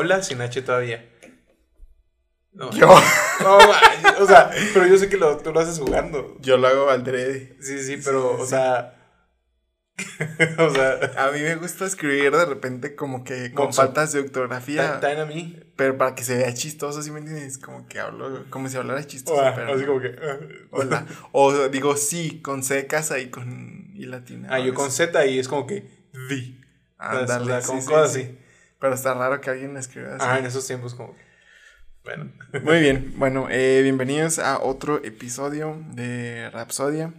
¿Quién escribe hola sin H todavía? No. Yo. No, o sea, pero yo sé que lo, tú lo haces jugando. Yo lo hago al drede. Sí, sí, pero, Sí, o sí. sea. o sea. A mí me gusta escribir de repente como que con Mozo. faltas de ortografía. ta- También a mí. Pero para que se vea chistoso, ¿sí me entiendes? Como que hablo, como si hablara chistoso, Ah, pero así como que. ah. Hola. O digo sí, con C casa y con y latina. Ah, yo con Z y es como que. Ándale, o sea, con sí, cosas sí. así. Pero está raro que alguien escriba así. Ah, en esos tiempos, como que. Bueno. Muy bien, bueno, eh, bienvenidos a otro episodio de Rapsodia.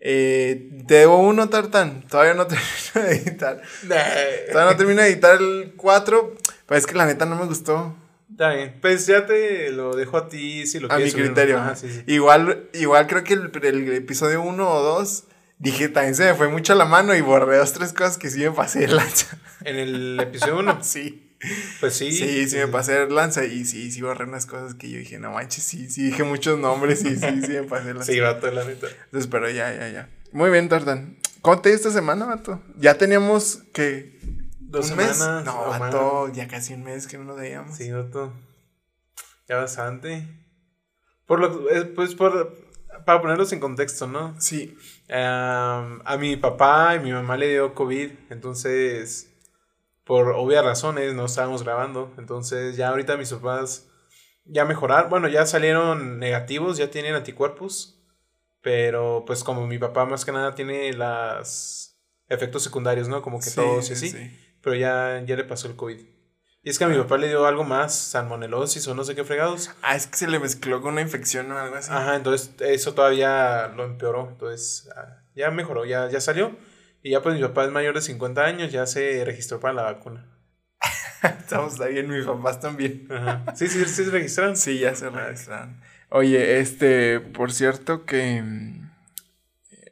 Eh, debo uno, Tartan. Todavía no termino de editar. Todavía no termino de editar el 4. Pues es que la neta no me gustó. Está bien. Pues ya te lo dejo a ti si lo A mi quieres subir. criterio. Ajá, sí, sí. Igual, igual creo que el, el episodio 1 o 2 dije también se me fue mucho la mano y borré dos, tres cosas que sí me pasé de lanza. En el episodio 1, Sí. pues sí. Sí, sí, me pasé de lanza y sí, sí borré unas cosas que yo dije, no manches, sí, sí dije muchos nombres y sí, sí me pasé de lanza. Sí, vato, la neta. Entonces, pero ya, ya, ya. Muy bien, Tartan. ¿Cómo te dio esta semana, vato? Ya teníamos que. Dos ¿Un mes? semanas. No, vato, ya casi un mes que no nos veíamos. Sí, vato. Ya bastante. Por lo pues por para ponerlos en contexto, ¿no? Sí. A mi papá y mi mamá le dio COVID, entonces por obvias razones no estábamos grabando, entonces ya ahorita mis papás ya mejoraron, bueno, ya salieron negativos, ya tienen anticuerpos, pero pues como mi papá más que nada tiene las efectos secundarios, ¿no? Como que Sí, todos y así, sí. pero ya, ya le pasó el COVID. Y es que a mi papá le dio algo más, salmonelosis o no sé qué fregados. Ah, es que se le mezcló con una infección o algo así. Ajá, entonces eso todavía lo empeoró. Entonces ah, ya mejoró, ya, ya salió. Y ya pues mi papá es mayor de 50 años, ya se registró para la vacuna. Estamos bien, mis papás también. Ajá. Sí, sí, sí se registraron. Sí, ya se registraron. Oye, este, por cierto que. mm,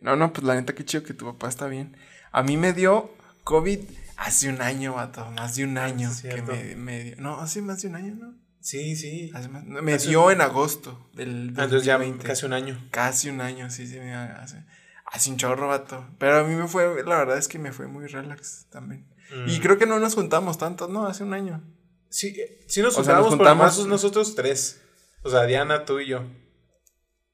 No, no, pues la neta, qué chido que tu papá está bien. A mí me dio COVID hace un año, vato. Más de un año sí, que me, me dio. No, hace más de un año, ¿no? Sí, sí. Hace más- me Hace dio un- en agosto del Ah, entonces ya 2020. casi un año. Casi un año, sí, sí, me hace, hace un chorro, vato. Pero a mí me fue, la verdad es que me fue muy relax también. Y Mm. creo que no nos juntamos tanto, ¿no? Hace un año. Sí, eh, sí nos O sea, nos juntábamos, pero juntamos- más nosotros tres. O sea, Diana, tú y yo.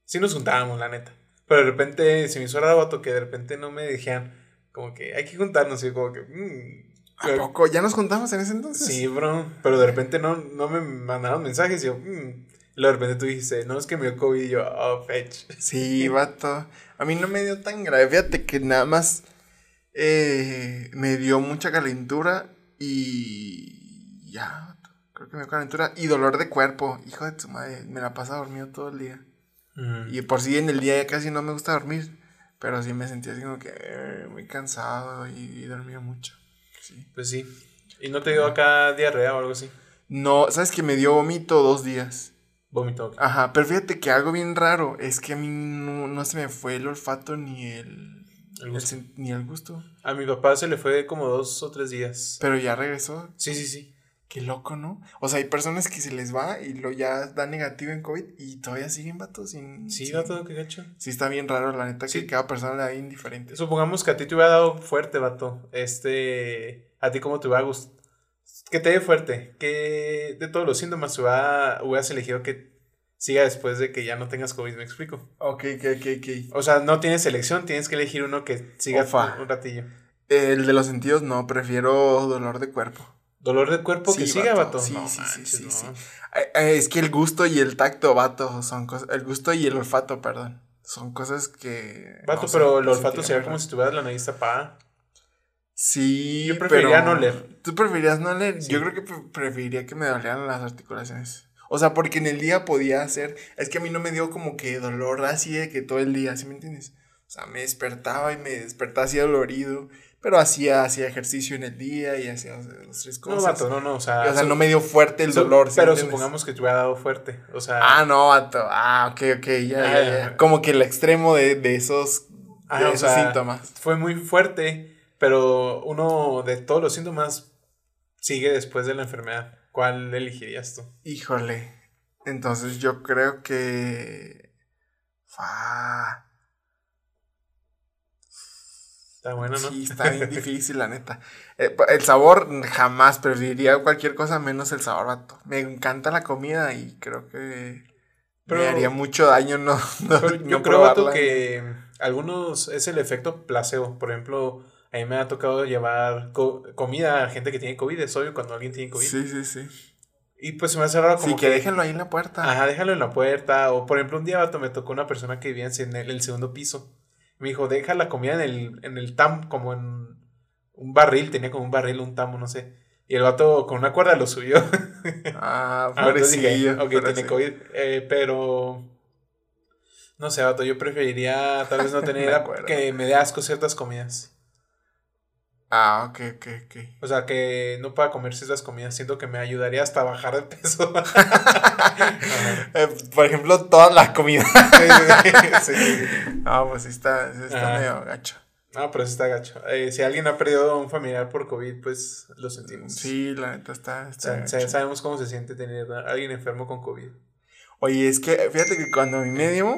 Sí nos juntábamos, la neta. Pero de repente se me hizo raro, vato, que de repente no me dijeran como que hay que juntarnos. Y como que... mm, ¿A pero- poco? ¿Ya nos juntamos en ese entonces? Sí, bro. Pero de repente no, no me mandaron mensajes y yo, mm. Y luego de repente tú dijiste, no, es que me dio COVID y yo, oh, fetch. Sí, vato. A mí no me dio tan grave. Fíjate que nada más eh, me dio mucha calentura y ya. Creo que me dio calentura y dolor de cuerpo. Hijo de tu madre, me la pasa dormido todo el día. Y por si en el día ya casi no me gusta dormir. Pero sí me sentía así como que eh, muy cansado y, y dormía mucho. Sí. Pues sí. ¿Y no te dio acá diarrea o algo así? No, ¿sabes que me dio vómito dos días? Vómito. Ajá, pero fíjate que algo bien raro es que a mí no, no se me fue el olfato ni el, ni el gusto. A mi papá se le fue como dos o tres días. Pero ya regresó. Sí, sí, sí. Qué loco, ¿no? O sea, hay personas que se les va y lo ya da negativo en COVID y todavía siguen vatos sin. Sí, sin- vato, qué gacho. Sí, está bien raro, la neta, Sí. que cada persona le da indiferente. Supongamos que a ti te hubiera dado fuerte, vato. Este. ¿A ti cómo te hubiera gustado? Que te dé fuerte. Que de todos los síntomas hubiera- hubieras elegido que siga después de que ya no tengas COVID, ¿me explico? Ok, ok, ok, ok. O sea, no tienes elección, tienes que elegir uno que siga Ofa. un ratillo. El de los sentidos no, prefiero dolor de cuerpo. Dolor de cuerpo que siga, vato. vato. Sí, No sí, sí, manches, sí, no. sí. Eh, eh, Es que el gusto y el tacto, vato, son cosas. El gusto y el olfato, perdón. Son cosas que. Vato, no pero el se olfato sería como si tuvieras la nariz tapada. Sí, Yo preferiría pero- no leer. ¿Tú preferirías no leer? Sí. Yo creo que pre- preferiría que me dolieran las articulaciones. O sea, porque en el día podía hacer. Es que a mí no me dio como que dolor así de que todo el día, ¿sí me entiendes? O sea, me despertaba y me despertaba así dolorido. Pero hacía, hacía ejercicio en el día y hacía o sea, las tres No, cosas. vato, no, no. O sea, Y, o sea, no me dio fuerte el dolor. ¿sí me pero supongamos que te hubiera dado fuerte. O sea, Ah, no, vato. Ah, ok, ok, ya, ya, Ah, ya. Como que el extremo de, de esos, de Ajá, o esos sea, síntomas. fue muy fuerte, pero uno de todos los síntomas sigue después de la enfermedad. ¿Cuál elegirías tú? Híjole. Entonces yo creo que. Fa. Está bueno, ¿no? Sí, está bien difícil, la neta. Eh, el sabor jamás preferiría cualquier cosa menos el sabor, vato. Me encanta la comida y creo que me haría mucho daño no, yo creo, vato, que algunos es el efecto placebo. Por ejemplo, a mí me ha tocado llevar comida a gente que tiene COVID. Es obvio cuando alguien tiene COVID. Sí, sí, sí. Y pues se me hace raro como sí, que, déjenlo ahí en la puerta. Ajá, déjalo en la puerta. O por ejemplo, un día, vato, me tocó una persona que vivía en el segundo piso. Me dijo, deja la comida en el, en el tam, como en un barril, tenía como un barril, un tamo, no sé. Y el vato con una cuerda lo subió. Ah, pobrecillo. ok, tiene COVID. Eh, pero. No sé, vato, yo preferiría tal vez no tener que me dé asco ciertas comidas. Ah, ok, ok, ok. O sea, que no pueda comer ciertas comidas. Siento que me ayudaría hasta a bajar de peso. Eh, por ejemplo, todas las comidas. sí, No, pues sí está, está medio gacho. No, pero sí está gacho. Eh, si alguien ha perdido a un familiar por COVID, pues lo sentimos. Sí, la neta está. está sabemos cómo se siente tener a alguien enfermo con COVID. Oye, es que fíjate que cuando a mí me dio,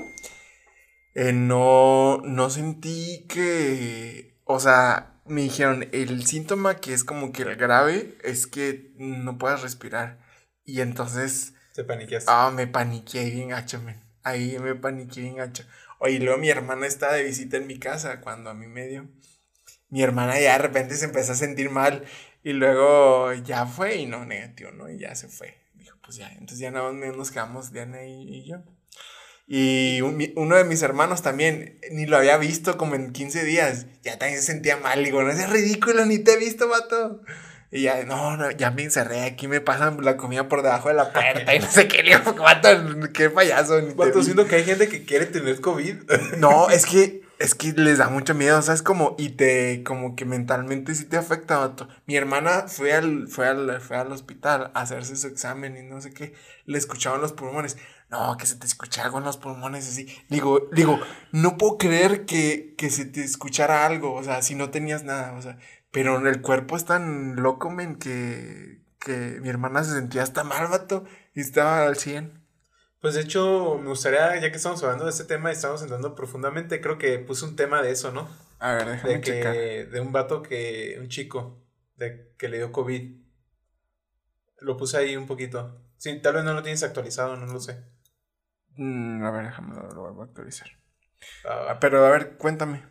eh, no, no sentí que. O sea, me dijeron, el síntoma que es como que el grave es que no puedes respirar. Y entonces... Te paniqueaste. Ah, me paniqué bien gacho, men. Ahí me paniqué bien gacho. Oye, luego mi hermana estaba de visita en mi casa cuando a mí me dio. Mi hermana ya de repente se empezó a sentir mal y luego ya fue y no, negativo, ¿no? Y ya se fue. Dijo, pues ya, entonces ya nada más nos quedamos Diana y yo. Y uno de mis hermanos también, ni lo había visto como en 15 días. Ya también se sentía mal. Digo, no es ridículo, ni te he visto, vato. Y ya, no, no, ya me encerré, aquí me pasan la comida por debajo de la puerta y no sé qué, vato, qué payaso. Ni vato, siento que hay gente que quiere tener COVID. No, es que, es que les da mucho miedo, ¿sabes? Como, y te, como que mentalmente sí te afecta, vato. Mi hermana fue al, fue al, fue al hospital a hacerse su examen y no sé qué, le escuchaban los pulmones no, que se te escucha algo en los pulmones así. Digo, digo, no puedo creer que, que se te escuchara algo, o sea, si no tenías nada, o sea, pero el cuerpo es tan loco, men, que, que mi hermana se sentía hasta mal, vato, y estaba al 100. Pues de hecho, me gustaría, ya que estamos hablando de este tema y estamos entrando profundamente, creo que puse un tema de eso, ¿no? A ver, déjame de que, De un vato que, un chico, de que le dio COVID. Lo puse ahí un poquito. Sí, tal vez no lo tienes actualizado, no lo sé. Mm, a ver, déjame lo, vuelvo a actualizar. Ah, pero a ver, cuéntame.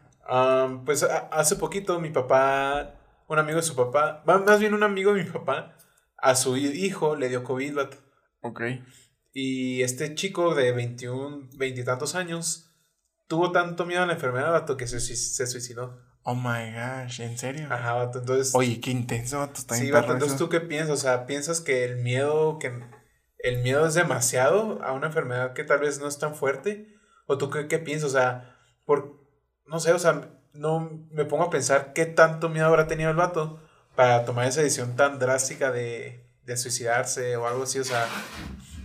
pues hace poquito mi papá, un amigo de su papá, más bien un amigo de mi papá, a su hijo le dio COVID, vato. Ok. Y este chico de 21, veintitantos años tuvo tanto miedo a la enfermedad, vato, que se, se suicidó. Oh my gosh, ¿en serio? Ajá, vato, entonces. Oye, qué intenso, vato, está Sí, vato, entonces tú qué piensas, o sea, piensas que el miedo que el miedo es demasiado a una enfermedad que tal vez no es tan fuerte? ¿O tú qué, piensas? O sea, por, no sé, o sea, no me pongo a pensar qué tanto miedo habrá tenido el vato para tomar esa decisión tan drástica de, de suicidarse o algo así. O sea,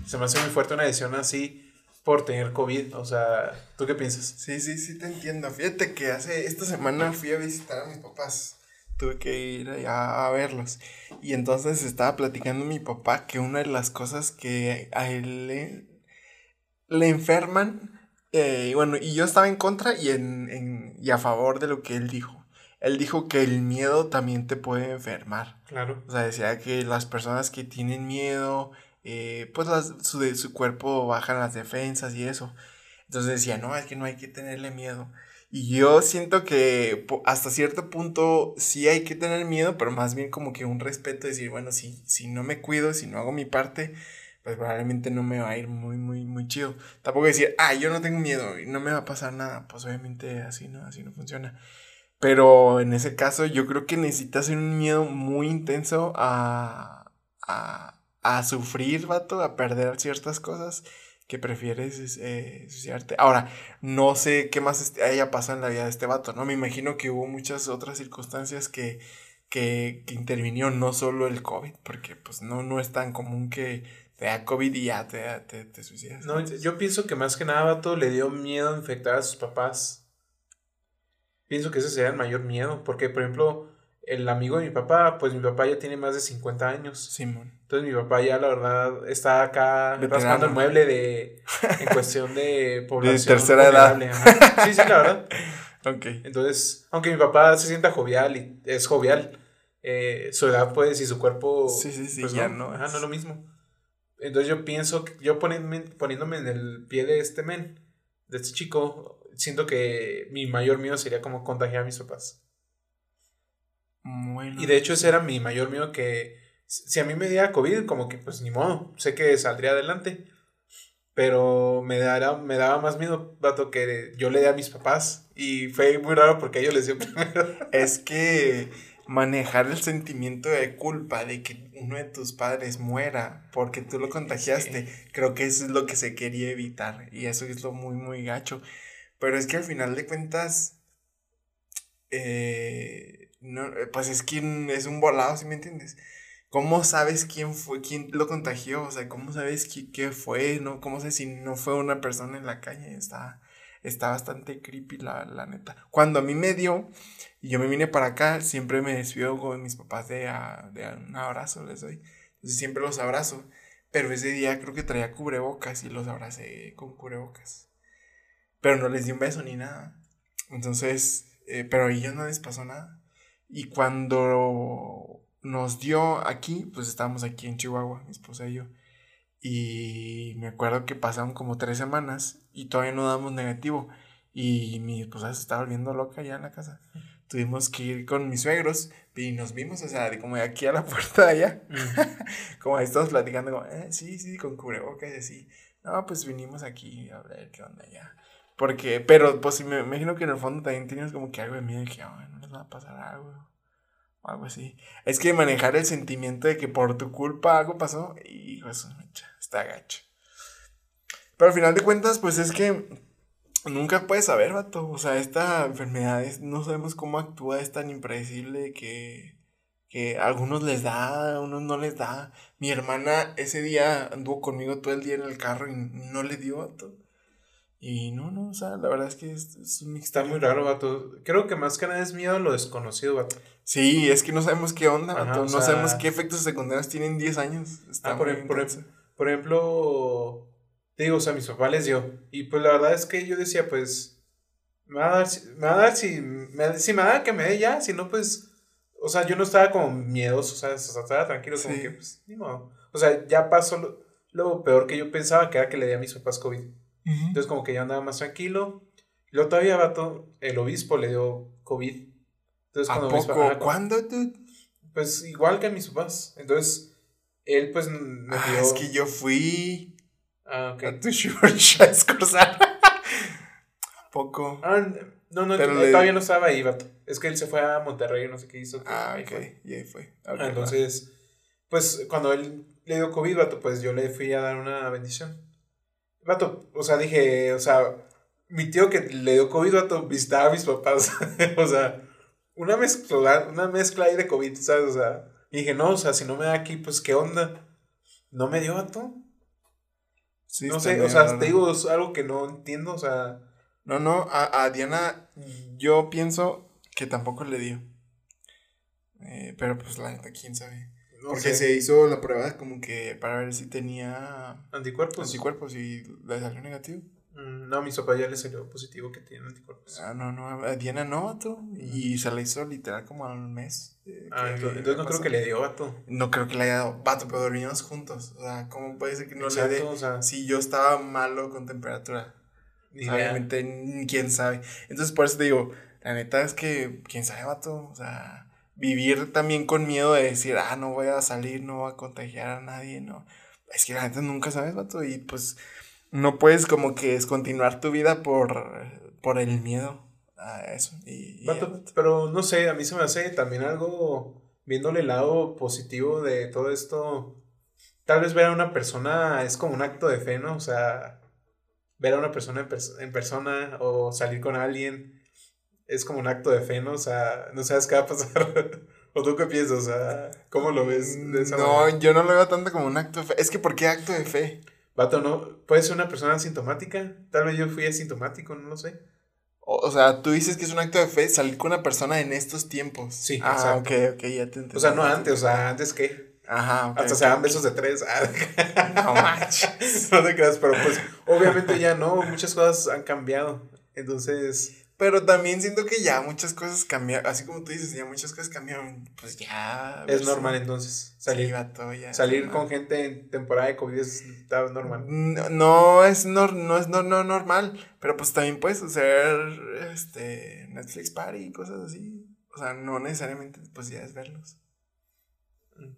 se me hace muy fuerte una decisión así por tener COVID. O sea, ¿tú qué piensas? Sí, sí, sí, te entiendo. Fíjate que hace esta semana fui a visitar a mis papás tuve que ir a verlos. Y entonces estaba platicando mi papá que una de las cosas que a él le, le enferman, eh, bueno, y yo estaba en contra y, en, y a favor de lo que él dijo. Él dijo que el miedo también te puede enfermar. Claro. O sea, decía que las personas que tienen miedo, eh, pues las, su, de, su cuerpo bajan las defensas y eso. Entonces decía, no, es que no hay que tenerle miedo. Y yo siento que hasta cierto punto sí hay que tener miedo, pero más bien como que un respeto, decir, bueno, si, si no me cuido, si no hago mi parte, pues probablemente no me va a ir muy, muy, muy chido. Tampoco decir, ah, yo no tengo miedo y no me va a pasar nada, pues obviamente así no, así no funciona. Pero en ese caso yo creo que necesitas un miedo muy intenso a, a, a sufrir, vato, a perder ciertas cosas que prefieres eh, suicidarte. Ahora, no sé qué más haya pasado en la vida de este vato, ¿no? Me imagino que hubo muchas otras circunstancias que, que, que no solo el COVID, porque pues no, no es tan común que te da COVID y ya te, te, te suicidas. No, yo pienso que más que nada, vato, le dio miedo a infectar a sus papás. Pienso que ese sería el mayor miedo, porque, por ejemplo, el amigo de mi papá, pues mi papá ya tiene más de 50 años. Simón. Entonces mi papá ya la verdad está acá rascando el mueble de en cuestión de población. De tercera edad. Sí, sí, la verdad. Entonces, aunque mi papá se sienta jovial y es jovial, eh, su edad, pues, y su cuerpo. Sí, sí, sí, pues ya no. no. no es lo mismo. Entonces yo pienso, que yo poniéndome, poniéndome en el pie de este men, de este chico, siento que mi mayor miedo sería como contagiar a mis papás. y de hecho ese era mi mayor miedo que si a mí me diera COVID, como que pues ni modo, sé que saldría adelante. Pero me, dará, me daba más miedo, vato, que yo le dé a mis papás. Y fue muy raro porque a ellos les dio primero. Es que manejar el sentimiento de culpa de que uno de tus padres muera porque tú lo contagiaste, creo que eso es lo que se quería evitar. Y eso es lo muy, muy gacho. Pero es que al final de cuentas, eh, no, pues es quien es un volado, ¿sí me entiendes? ¿Cómo sabes quién fue, quién lo contagió? O sea, ¿cómo sabes qué, qué fue? ¿No? ¿Cómo sé si no fue una persona en la calle? Está, está bastante creepy, la, la neta. Cuando a mí me dio y yo me vine para acá, siempre me despido con mis papás de, de un abrazo, les doy. Entonces siempre los abrazo. Pero ese día creo que traía cubrebocas y los abracé con cubrebocas. Pero no les di un beso ni nada. Entonces, eh, pero a ellos no les pasó nada. Y cuando nos dio aquí, pues estábamos aquí en Chihuahua, mi esposa y yo. Y me acuerdo que pasaron como tres semanas y todavía no damos negativo. Y mi esposa se estaba volviendo loca ya en la casa. Tuvimos que ir con mis suegros y nos vimos, o sea, de como de aquí a la puerta de allá. como ahí estamos platicando, como, eh, sí, sí, con cubrebocas y así. No, pues vinimos aquí a ver qué onda ya. Porque, pero pues me imagino que en el fondo también tienes como que algo de miedo de que, no les va a pasar algo algo así. Es que manejar el sentimiento de que por tu culpa algo pasó, y eso está gacho. Pero al final de cuentas, pues es que nunca puedes saber, vato. O sea, esta enfermedad no sabemos cómo actúa, es tan impredecible que, que a algunos les da, a unos no les da. Mi hermana ese día anduvo conmigo todo el día en el carro y no le dio, vato. Y no, no, o sea, la verdad es que es, es un Está muy raro, vato. Creo que más que nada es miedo a lo desconocido, vato. Sí, es que no sabemos qué onda, vato. no sabemos qué efectos secundarios tienen 10 años. Está ah, por, por, por, ejemplo, te digo, o sea, mis papás les dio. Y pues la verdad es que yo decía, pues, me va a dar, me va a dar si, me, si me da que me dé ya, si no, pues, o sea, yo no estaba como miedoso, o sea, estaba tranquilo, como que, pues, ni modo. O sea, ya pasó lo, lo peor que yo pensaba, que era que le di a mis papás COVID. Entonces como que ya andaba más tranquilo. Luego todavía, vato, el obispo le dio COVID. Entonces, ¿A poco? ¿Cuándo tú? Pues igual que a mis papás. Entonces, él pues me ah, dio... es que yo fui... Ah, ok. A tu church a escorzar. poco. Ah, no, no, todavía no estaba ahí, vato. Es que él se fue a Monterrey, no sé qué hizo. Ah, ok. Y ahí fue. Ah, entonces, pues cuando él le dio COVID, vato, pues yo le fui a dar una bendición. Vato, o sea, dije, o sea, mi tío que le dio COVID, vato, visitaba a mis papás. o sea, una mezcla, una mezcla ahí de COVID, ¿sabes? O sea, dije, no, o sea, si no me da aquí, pues, ¿qué onda? No me dio, vato. Sí, no sé, o sea, te digo, es algo que no entiendo, o sea. No, no, a, a Diana yo pienso que tampoco le dio. Eh, pero pues la neta, quién sabe. Porque se hizo la prueba como que para ver si tenía anticuerpos. Anticuerpos y le salió negativo. Mm, no, a mi papá ya le salió positivo que tiene anticuerpos. Ah, no, no, a Diana no, vato. Y se la hizo literal como al mes. ah, entonces, no creo que le dio, vato. No creo que le haya dado, vato, pero dormimos juntos. O sea, ¿cómo puede ser que no le dé? O sea, si yo estaba malo con temperatura. obviamente, quién sabe. Entonces, por eso te digo, la neta es que, quién sabe, vato. O sea vivir también con miedo de decir, ah, no voy a salir, no voy a contagiar a nadie, no. Es que la gente nunca sabes, vato, y pues no puedes como que descontinuar tu vida por, por el miedo a eso. Y, pero no sé, a mí se me hace también algo, viéndole el lado positivo de todo esto, tal vez ver a una persona es como un acto de fe, ¿no? O sea, ver a una persona en, en persona o salir con alguien es como un acto de fe, ¿no? O sea, no sabes qué va a pasar. ¿O tú qué piensas? O sea, ¿cómo lo ves de esa No, yo no lo veo tanto como un acto de fe. Es que, ¿por qué acto de fe? Vato, ¿no? Puede ser una persona asintomática. Tal vez yo fui asintomático, no lo sé. O, sea, tú dices que es un acto de fe salir con una persona en estos tiempos. Sí, ah, ok, ok, ya te entiendo. O sea, no antes, o sea, antes qué. Ajá, Hasta se dan besos de tres. no manches. no te creas, pero pues, obviamente ya no, muchas cosas han cambiado. Entonces, Pero también siento que ya muchas cosas cambiaron, así como tú dices, ya muchas cosas cambiaron, pues ya. Es normal entonces salir. Sí, vato, ya Salir normal. con gente en temporada de COVID es está normal. No, no es, nor- no es no, no normal, pero pues también puedes hacer este Netflix Party y cosas así. O sea, no necesariamente pues ya es verlos.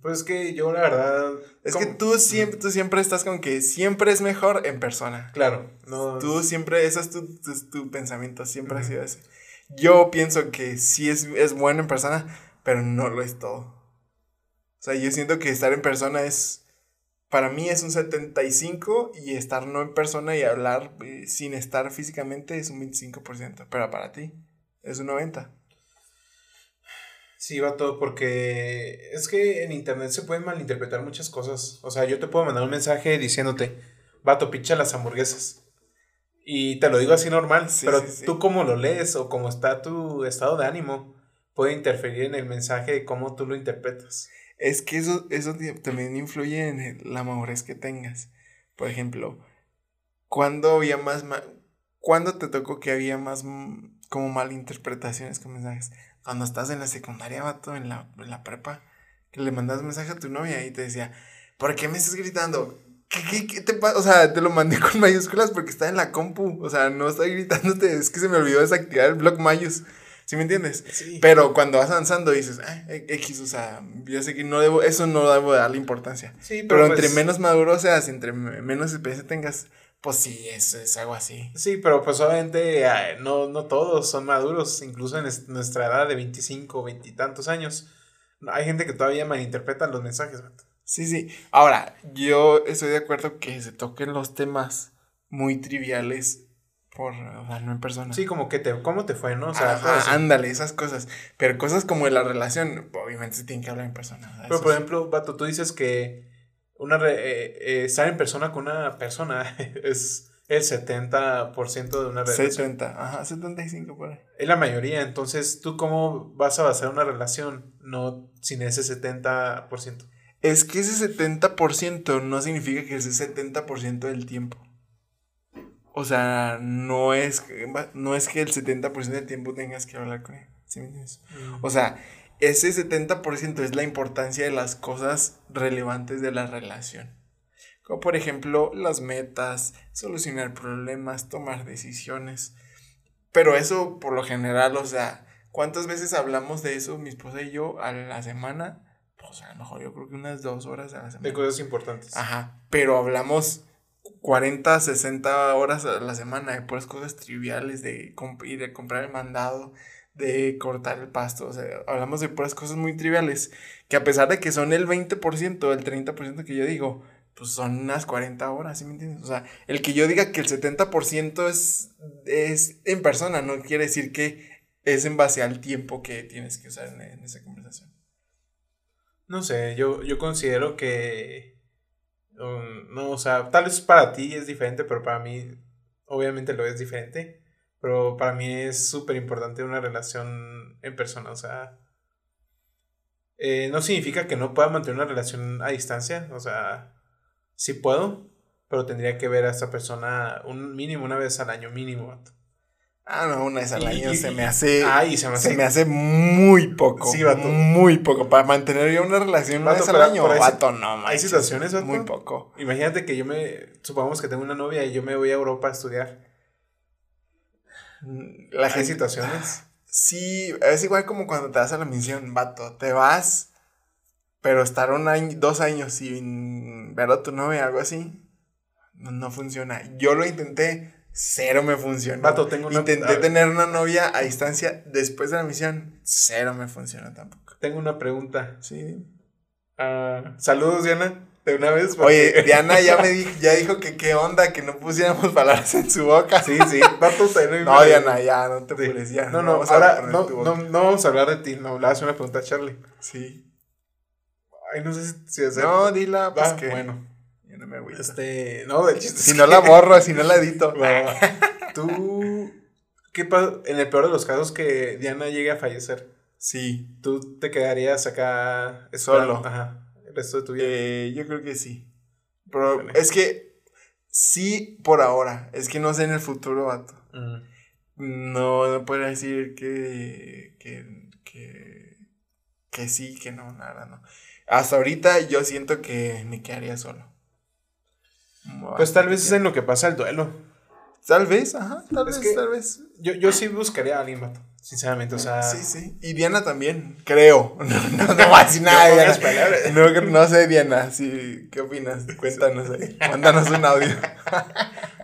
Pues es que yo la verdad... Es que tú siempre, tú siempre estás con que siempre es mejor en persona. Claro, no... Tú siempre, ese es tu, tu, tu pensamiento, siempre ha sido ese. Yo pienso que sí es, es bueno en persona, pero no lo es todo. O sea, yo siento que estar en persona es, para mí es un 75 y estar no en persona y hablar eh, sin estar físicamente es un 25%, pero para ti es un 90%. Sí, va todo porque es que en internet se pueden malinterpretar muchas cosas. O sea, yo te puedo mandar un mensaje diciéndote, vato, picha las hamburguesas. Y te lo digo así normal, Sí, pero sí, sí. tú cómo lo lees o cómo está tu estado de ánimo puede interferir en el mensaje de cómo tú lo interpretas. Es que eso, también influye en la madurez que tengas. Por ejemplo, ¿cuándo había más, ma- ¿cuándo te tocó que había más mm, como malinterpretaciones con mensajes? Cuando estás en la secundaria, vato, en la, en la prepa, que le mandas mensaje a tu novia y te decía, ¿por qué me estás gritando? ¿Qué, qué, qué te pasa? O sea, te lo mandé con mayúsculas porque está en la compu. O sea, no estoy gritándote, es que se me olvidó desactivar el block mayús. ¿Sí me entiendes? Sí. Pero cuando vas avanzando dices, ah, X, o sea, yo sé que no debo, eso no debo darle importancia. Sí, Pero, pues- entre menos maduro seas, entre me- menos experiencia tengas, pues sí, es, es algo así. Sí, pero pues obviamente ay, no, no todos son maduros, incluso en es- nuestra edad de 25, 20 y tantos años. Hay gente que todavía malinterpreta los mensajes. Sí, sí. Ahora, yo estoy de acuerdo que se toquen los temas muy triviales por, o sea, no en persona. Sí, como que te, ¿cómo te fue, no? O sea, Ajá, ándale, esas cosas. Pero cosas como de la relación, obviamente se tienen que hablar en persona. Pero por ejemplo, Vato, tú dices que una eh, eh, estar en persona con una persona es el 70% de una relación. 70, ajá, 75 por ahí. Es la mayoría, entonces, ¿tú cómo vas a basar una relación no sin ese 70%? Es que ese 70% no significa que ese 70% del tiempo. O sea, no es, que- no es que el 70% del tiempo tengas que hablar con él. ¿sí me entiendes? O sea, ese 70% es la importancia de las cosas relevantes de la relación. Como por ejemplo las metas, solucionar problemas, tomar decisiones. Pero eso por lo general, o sea, ¿cuántas veces hablamos de eso mi esposa y yo a la semana? Pues a lo mejor yo creo que unas dos horas a la de semana. cosas importantes. Ajá, pero hablamos 40, 60 horas a la semana de puras cosas triviales, de ir a comprar el mandado, de cortar el pasto, o sea, hablamos de puras cosas muy triviales, que a pesar de que son el 20%, el 30% que yo digo, pues son unas 40 horas, ¿sí me entiendes? O sea, el que yo diga que el 70% es, es en persona, no quiere decir que es en base al tiempo que tienes que usar en, esa conversación. No sé, yo, yo considero que. um, no, o sea, tal vez para ti es diferente, pero para mí, obviamente lo es diferente. Pero para mí es súper importante una relación en persona, o sea. eh, no significa que no pueda mantener una relación a distancia, o sea, sí puedo, pero tendría que ver a esa persona un mínimo, una vez al año, mínimo. Ah, no, una vez al Y- año y- se me hace... Ay, se me hace. Se me hace muy poco. Sí, vato. Muy poco. Para mantener yo una relación una vez al año. pero hay- vato, no, hay manches, situaciones, vato. Muy poco. Imagínate que yo me. Supongamos que tengo una novia y yo me voy a Europa a estudiar. La Hay situaciones. Sí, es igual como cuando te vas a la misión, vato. Te vas, pero estar un año, dos años sin ver a tu novia, algo así, no, no funciona. Yo lo intenté, cero me funcionó. Vato, tengo una- Intenté tener una novia a distancia después de la misión, cero me funcionó tampoco. Tengo una pregunta. Sí. Ah, saludos, Diana. De una vez. porque- Oye, Diana ya me dijo, ya dijo que qué onda, que no pusiéramos palabras en su boca. Sí, sí. No, Diana, ya, no te Sí. apures, ya. No, no, a ahora no, no, no vamos a hablar de ti. No, le hace una pregunta a Charlie. Sí. Ay, no sé si, si hacer. No, dila, pues Va, que. bueno. Yo no me agüito. Este. No, del chiste. Si no que- la borro, si no la edito. Va. Tú. ¿Qué pasa? En el peor de los casos que Diana llegue a fallecer, Sí. ¿tú te quedarías acá Solo. Ajá. El resto de tu vida. Eh, yo creo que sí. Pero es que sí por ahora. Es que no sé en el futuro, vato. Mm. no, no podría decir que, que, que, que sí, que no, nada, no. Hasta ahorita yo siento que me quedaría solo. Pues tal vez es en lo que pasa el duelo. Tal vez, ajá, tal Es vez, tal vez. Yo, yo sí buscaría a alguien, vato. Sinceramente, o sea. Sí, sí. Y Diana también, creo. No, no, no voy a decir nada de Diana. palabras. No, no sé, Diana. Sí, ¿Qué opinas? Cuéntanos ahí. Mándanos un audio.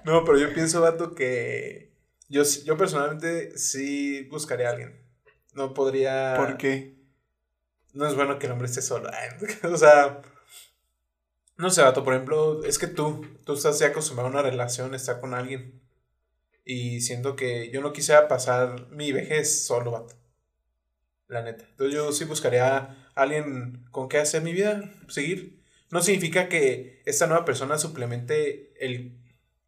No, pero yo pienso, vato, que. Yo, yo personalmente sí buscaría a alguien. No podría. ¿Por qué? No es bueno que el hombre esté solo. O sea. No sé, vato, por ejemplo, es que tú, tú estás ya acostumbrado a una relación, estar con alguien. Y siento que yo no quisiera pasar mi vejez solo, vato. La neta. Entonces yo sí buscaría a alguien con qué hacer mi vida, seguir. No significa que esta nueva persona suplemente el...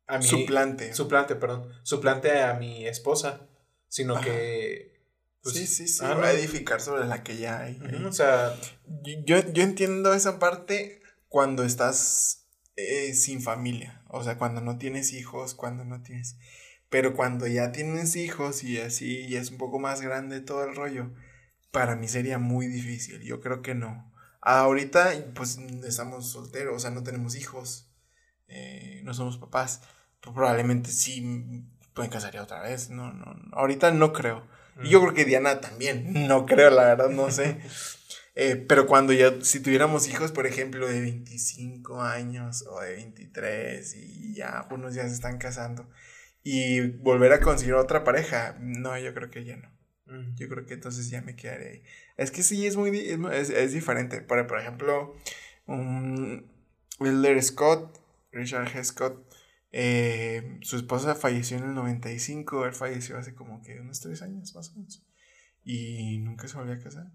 A mi, Suplante. Suplante, perdón. Suplante a mi esposa. Sino Ajá. que... pues, sí, sí, sí. ah, va a edificar sobre la que ya hay. O sea, Yo, yo entiendo esa parte cuando estás eh, sin familia. O sea, cuando no tienes hijos, cuando no tienes. Pero cuando ya tienes hijos y así, y es un poco más grande todo el rollo, para mí sería muy difícil. Yo creo que no. Ahorita, pues estamos solteros, o sea, no tenemos hijos, eh, no somos papás. Pues, probablemente sí me casaría otra vez. No, no. Ahorita no creo. Y yo creo que Diana también. No creo, la verdad, no sé. Eh, pero cuando ya, si tuviéramos hijos, por ejemplo, de 25 años o de 23 y ya unos ya se están casando y volver a conseguir otra pareja, no, yo creo que ya no. mm, Yo creo que entonces ya me quedaré ahí. Es que sí, es muy, es, es- diferente. Por, por ejemplo, un Wilder Scott, Richard G. Scott, eh, su esposa falleció en el 95, él falleció hace como que unos tres años más o menos. Y nunca se volvió a casar.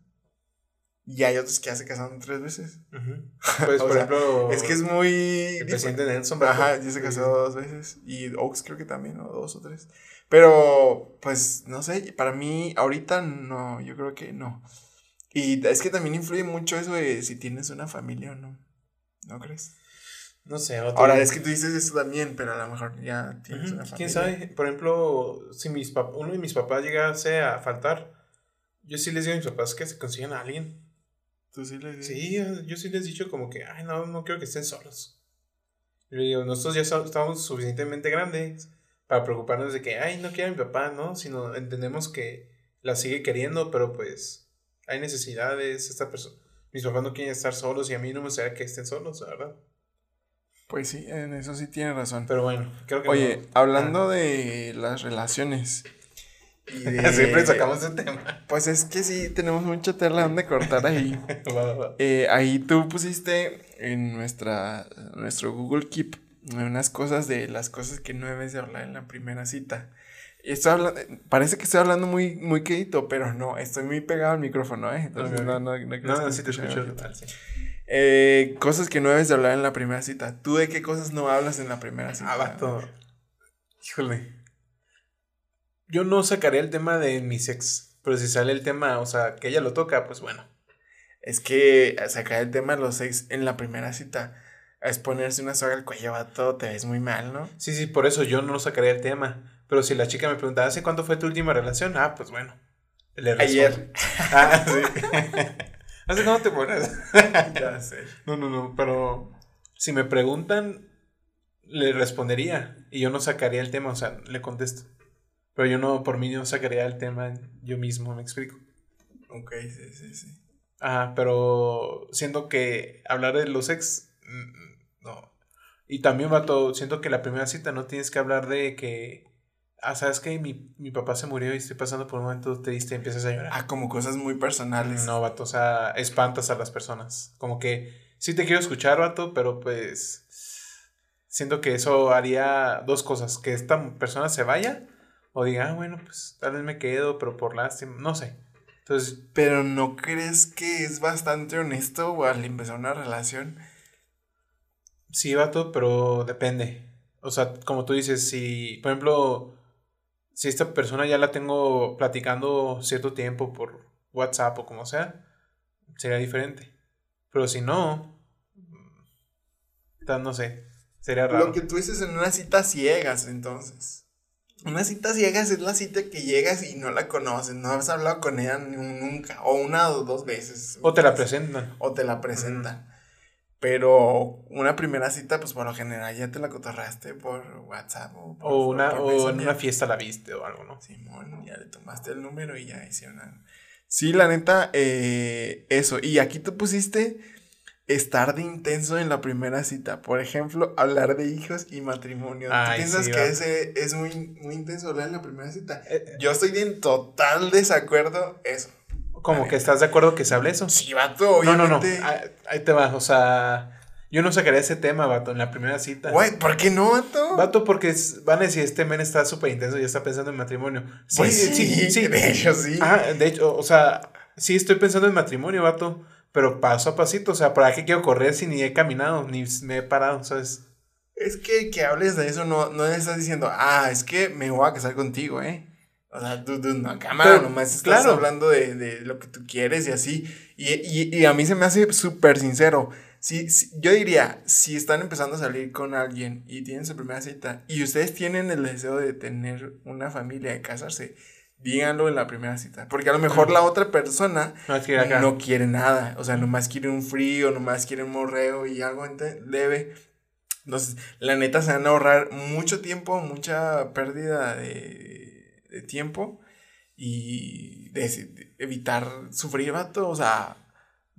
Y hay otros que ya se casaron tres veces. Pues, por sea, ejemplo... Es que es muy... El presidente Nelson. Ajá, vato. ya se casó dos veces. Y Oaks creo que también, o dos o tres. Pero, pues, no sé, para mí ahorita no, yo creo que no. Y es que también influye mucho eso de si tienes una familia o no. ¿No crees? No sé. Ahora, es que tú dices eso también, pero a lo mejor ya tienes Ujú, una familia. ¿Quién sabe? Por ejemplo, si mis uno de mis papás llegase a faltar, yo sí les digo a mis papás que se consigan a alguien. Tú sí yo sí les he dicho como que, ay, no, no quiero que estén solos. Yo digo, nosotros ya so- estamos suficientemente grandes para preocuparnos de que, ay, no quiero a mi papá, ¿no? Sino entendemos que la sigue queriendo, pero pues hay necesidades, esta persona, mis papás no quieren estar solos y a mí no me gustaría que estén solos, la verdad. Pues sí, en eso sí tienes razón. Pero bueno, creo que Oye, no. hablando de las relaciones. De- Ah. Siempre sacamos ese tema. Pues es que sí, tenemos mucha tela donde cortar ahí. Va, va, va. Eh, ahí tú pusiste en nuestra, nuestro Google Keep unas cosas de las cosas que no debes de hablar en la primera cita. Estoy hablando, parece que estoy hablando muy, muy quedito, pero no, estoy muy pegado al micrófono, ¿eh? Entonces, Ok. no, no, no, No, no, sí te escucho. Ah, sí. Eh, cosas que no debes de hablar en la primera cita. ¿Tú de qué cosas no hablas en la primera cita? Ah, vato. Híjole. Yo no sacaría el tema de mis ex. Pero si sale el tema, o sea, que ella lo toca, pues bueno. Es que sacar el tema de los seis en la primera cita es ponerse una soga al cuello, vato, te ves muy mal, ¿no? Sí, sí, por eso yo no sacaría el tema. Pero si la chica me pregunta, ¿hace cuánto fue tu última relación? Ah, pues bueno. Le. Ayer. Ah, sí. ¿Hace cuánto te pones? ya sé. No, no, no, pero si me preguntan, le respondería y yo no sacaría el tema, o sea, le contesto. Pero yo no, por mí no sacaría el tema yo mismo, me explico. Ok, sí, sí, sí. Ajá, pero siento que hablar de los ex, mm, no. Y también, vato, siento que la primera cita no tienes que hablar de que, ah, ¿sabes que mi, mi papá se murió y estoy pasando por un momento triste y empiezas a llorar? Ah, como cosas muy personales. No, vato, o sea, espantas a las personas. Como que sí te quiero escuchar, vato, pero pues siento que eso haría dos cosas. Que esta persona se vaya o diga, ah, bueno, pues tal vez me quedo, pero por lástima, no sé. Entonces, Pero ¿no crees que es bastante honesto al empezar una relación? sí, vato, pero depende. O sea, como tú dices, si, por ejemplo, si esta persona ya la tengo platicando cierto tiempo por WhatsApp o como sea, sería diferente. Pero si no, mm, no sé, sería raro. Lo que tú dices en una cita ciegas, entonces. Una cita ciegas es la cita que llegas y no la conoces, no has hablado con ella nunca, o una o dos veces. O te la presentan. O te la presentan. Pero una primera cita, pues por lo general ya te la cotorraste por WhatsApp o, por, o, una, o en una fiesta la viste o algo, ¿no? Simón, ya le tomaste el número y ya hicieron algo. Sí, la neta, eh, eso. Y aquí tú pusiste estar de intenso en la primera cita. Por ejemplo, hablar de hijos y matrimonio. ¿Tú piensas que ese es muy, muy intenso hablar en la primera cita? Eh, Yo estoy en total desacuerdo eso. Como que estás de acuerdo que se hable eso. Sí, vato, obviamente. No, no, no. Ahí te va, o sea. Yo no sacaría ese tema, vato, en la primera cita. Güey, ¿por qué no, vato? Vato, porque van a decir, este men está súper intenso y está pensando en matrimonio. Sí, pues sí, sí, De hecho, sí. Ah, de hecho, o sea, sí estoy pensando en matrimonio, vato. Pero paso a pasito, o sea, ¿para qué quiero correr si ni he caminado, ni me he parado, sabes? Es que que hables de eso no, no estás diciendo, ah, es que me voy a casar contigo, ¿eh? O sea, tú, tú no, cámara, nomás estás hablando de, de, lo que tú quieres y así. Y, y, y a mí se me hace súper sincero. Si, yo diría, si están empezando a salir con alguien y tienen su primera cita y ustedes tienen el deseo de tener una familia, de casarse, díganlo en la primera cita. Porque a lo mejor la otra persona no quiere, nada. O sea, nomás quiere un frío, nomás quiere un morreo y algo leve. Entonces, la neta se van a ahorrar mucho tiempo, mucha pérdida de de tiempo y de, evitar sufrir, vato. O sea,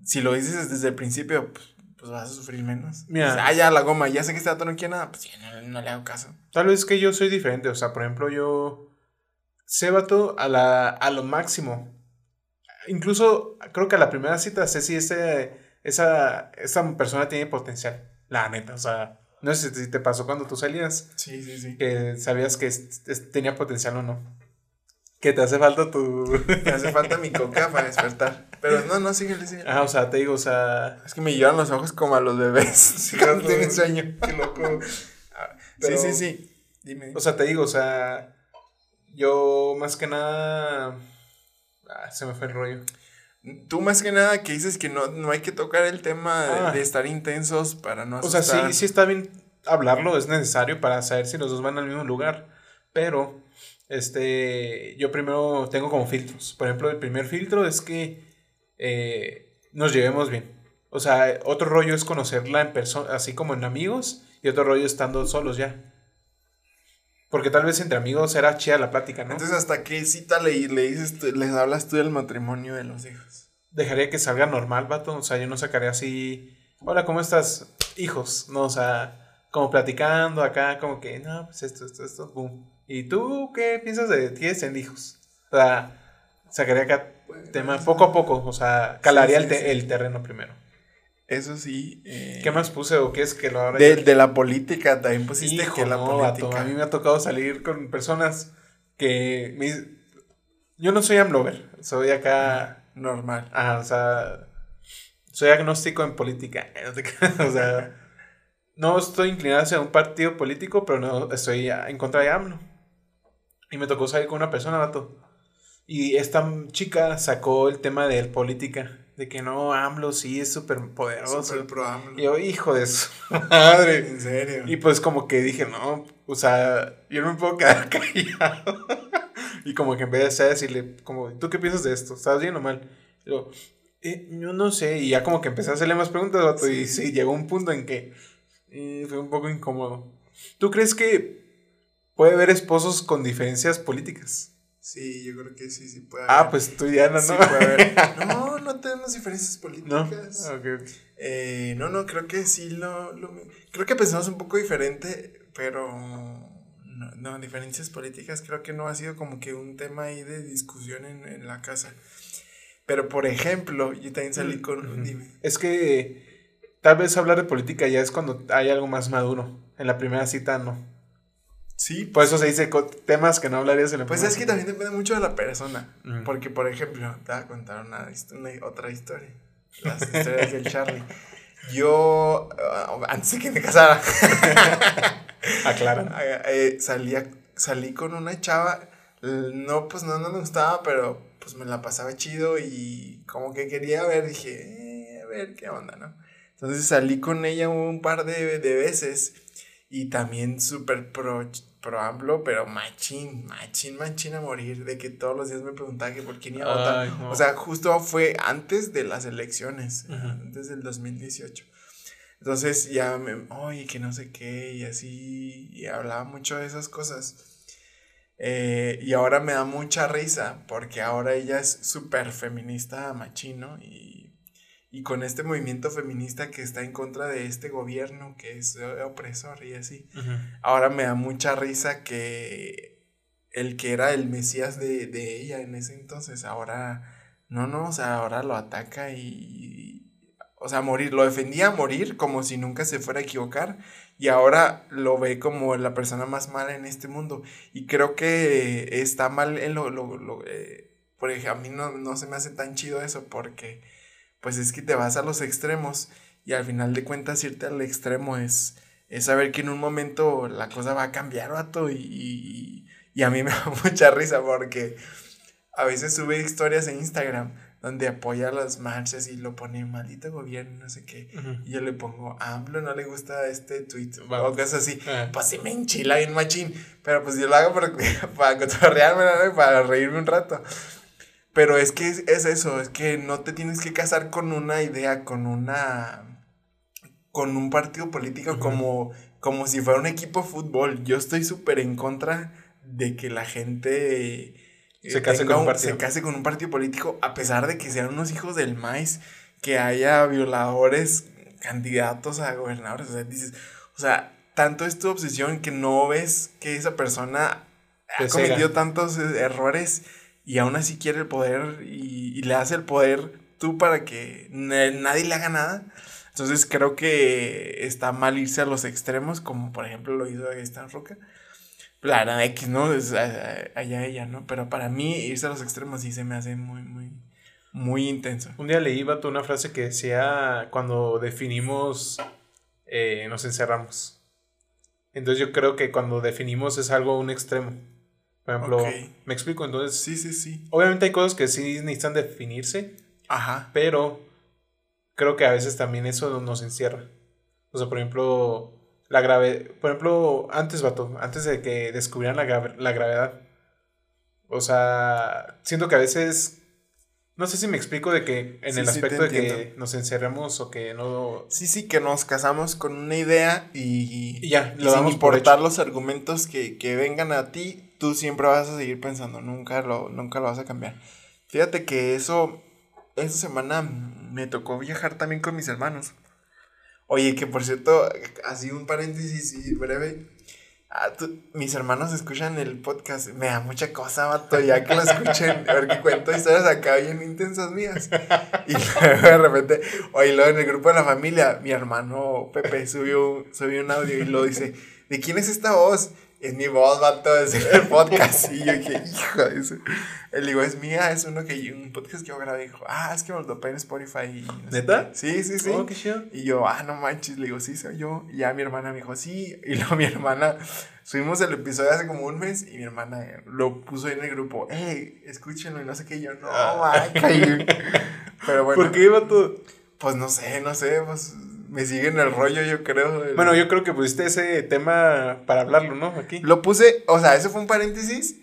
si lo dices desde el principio, pues, pues vas a sufrir menos. Mira. ah, ya la goma, ya sé que este vato no quiere nada, pues ya no, le hago caso. Tal vez que yo soy diferente, o sea, por ejemplo, yo sé, vato, a, la, a lo máximo. Incluso creo que a la primera cita sé si ese, esa, esa persona tiene potencial. La neta, o sea, no sé si te pasó cuando tú salías. Sí, sí, sí. Que sabías que tenía potencial o no. Que te hace falta tu. Me hace falta mi coca para despertar. Pero no, no, síguele, síguele. Ah, o sea, te digo, o sea. Es que me llevan los ojos como a los bebés. Sí, cuando tienen sueño. Qué loco. sí, sí, sí. Dime. O sea, te digo, o sea. Yo más que nada. Ah, se me fue el rollo. Tú más que nada que dices que no, no hay que tocar el tema de, ah. estar intensos para no asustar. O sea, sí, sí está bien hablarlo, es necesario para saber si los dos van al mismo lugar. Pero este, yo primero tengo como filtros. Por ejemplo, el primer filtro es que eh, nos llevemos bien. O sea, otro rollo es conocerla en persona, así como en amigos, y otro rollo estando solos ya. Porque tal vez entre amigos era chida la plática, ¿no? Entonces, ¿hasta qué cita le, le dices, les hablas tú del matrimonio de los hijos? Dejaría que salga normal, vato. O sea, yo no sacaría así, hola, ¿cómo estás? Hijos, ¿no? O sea, como platicando acá, como que, no, pues esto, esto, esto, boom. ¿Y tú qué piensas de tienes en hijos? O sea, sacaría acá tema poco a poco, o sea, calaría el, terreno primero. Eso sí. Eh, ¿Qué más puse o qué es que lo ahora? De, de, la política, también pusiste que la política. a mí me ha tocado salir con personas que. yo no soy amlover, soy acá. Normal. Ah, o sea. Soy agnóstico en política. o sea. No estoy inclinado hacia un partido político, pero no estoy en contra de AMLO. Y me tocó salir con una persona, vato. Y esta chica sacó el tema de política. De que no, AMLO sí es súper poderoso. Súper pro AMLO. Y yo, hijo de su madre. En serio. Y pues como que dije, no, o sea, yo no me puedo quedar callado. y como que en vez de decirle, como, ¿tú qué piensas de esto? ¿Estás bien o mal? Y yo, eh, yo no sé. Y ya como que empecé a hacerle más preguntas, vato. Y sí, llegó un punto en que eh, fue un poco incómodo. ¿Tú crees que puede haber esposos con diferencias políticas. Sí, yo creo que sí, sí puede ah, haber. Ah, pues tú ya no, sí Puede haber. No, no tenemos diferencias políticas. No, okay, eh, no, no, creo que sí lo, lo, Creo que pensamos un poco diferente, pero... No, no, diferencias políticas creo que no ha sido como que un tema ahí de discusión en, en la casa. Pero, por ejemplo, yo también salí con... Dime. Es que tal vez hablar de política ya es cuando hay algo más maduro. En la primera cita no. Sí. Por eso se dice temas que no hablarías en la Pues es que también depende mucho de la persona. Porque, por ejemplo, te voy a contar una, otra historia. Las historias del Charlie. Yo, uh, antes de que me casara, aclara. Eh, salí con una chava. No, pues no, no me gustaba, pero pues me la pasaba chido y como que quería ver, dije, eh, a ver qué onda, ¿no? Entonces salí con ella un par de, de veces y también súper pro, pro AMLO, pero machín, machín, machín a morir, de que todos los días me preguntaba que por quién iba a votar. O sea, justo fue antes de las elecciones, antes del 2018. Entonces ya me, oye, que no sé qué, y así, y hablaba mucho de esas cosas. Eh, y ahora me da mucha risa porque ahora ella es súper feminista machino y, y, con este movimiento feminista que está en contra de este gobierno que es opresor y así. Ahora me da mucha risa que el que era el mesías de, de ella en ese entonces, ahora no, no, o sea, ahora lo ataca y, o sea, morir, lo defendía a morir como si nunca se fuera a equivocar y ahora lo ve como la persona más mala en este mundo. Y creo que está mal en lo, lo, lo eh, por ejemplo, a mí no, no, se me hace tan chido eso porque pues es que te vas a los extremos y al final de cuentas irte al extremo es, es saber que en un momento la cosa va a cambiar, vato, y, y, y a mí me da mucha risa porque a veces sube historias en Instagram donde apoya las marchas y lo pone maldito gobierno, no sé qué. Y yo le pongo, a AMLO no le gusta este tweet o cosas así. Pues sí me enchila bien machín. Pero pues yo lo hago para, para cotorrearme, para reírme un rato. Pero es que es, eso, es que no te tienes que casar con una idea, con una. con un partido político como, como si fuera un equipo de fútbol. Yo estoy súper en contra de que la gente se case, con un partido. se case con un partido político, a pesar de que sean unos hijos del maíz, que haya violadores, candidatos a gobernadores. O sea, dices, o sea, tanto es tu obsesión que no ves que esa persona ha cometido tantos errores y aún así quiere el poder y, le hace el poder tú para que nadie le haga nada. Entonces creo que está mal irse a los extremos, como por ejemplo lo hizo esta Roca la X, ¿no? Es allá ella, ¿no? Pero para mí irse a los extremos sí se me hace muy, muy, muy intenso. Un día leí, Vato, una frase que decía, cuando definimos, eh, nos encerramos. Entonces yo creo que cuando definimos es algo un extremo. Por ejemplo, me explico, entonces... Sí, sí, sí. Obviamente hay cosas que sí necesitan definirse. Ajá. Pero creo que a veces también eso nos encierra. O sea, por ejemplo, la gravedad. Por ejemplo, antes, vato, antes de que descubrieran la, la gravedad. O sea, siento que a veces. No sé si me explico de que en el aspecto de que nos encerremos o que no. Sí, sí, que nos casamos con una idea y, ya, lo sin importar los argumentos que, que, vengan a ti, tú siempre vas a seguir pensando, nunca lo, nunca lo vas a cambiar. Fíjate que eso, esa semana me tocó viajar también con mis hermanos. Oye, que por cierto, así un paréntesis breve. Ah, mis hermanos escuchan el podcast. Me da mucha cosa, vato, ya que lo escuchen. Porque cuento historias acá bien intensas mías. Y luego de repente, oye, luego en el grupo de la familia, mi hermano Pepe subió, subió un audio y lo dice: ¿De quién es esta voz? Es mi voz, vato, es el podcast. Y yo dije, hijo. Él digo, es mía, es uno que un podcast que yo grabé. Dijo, ah, es que me lo topé en Spotify. ¿Neta? Sí, sí, sí. Oh, y yo, ah, no manches. Le digo, sí, soy yo. Y ya mi hermana me dijo, sí. Y luego mi hermana, subimos el episodio hace como un mes y mi hermana lo puso en el grupo, hey, escúchenlo y no sé qué. Y yo, no, ah. Pero bueno. ¿Por qué, vato? Pues no sé, no sé, pues me sigue en el rollo, yo creo. Bueno, yo creo que pusiste ese tema para hablarlo, ¿no? Aquí. Lo puse, o sea, ese fue un paréntesis,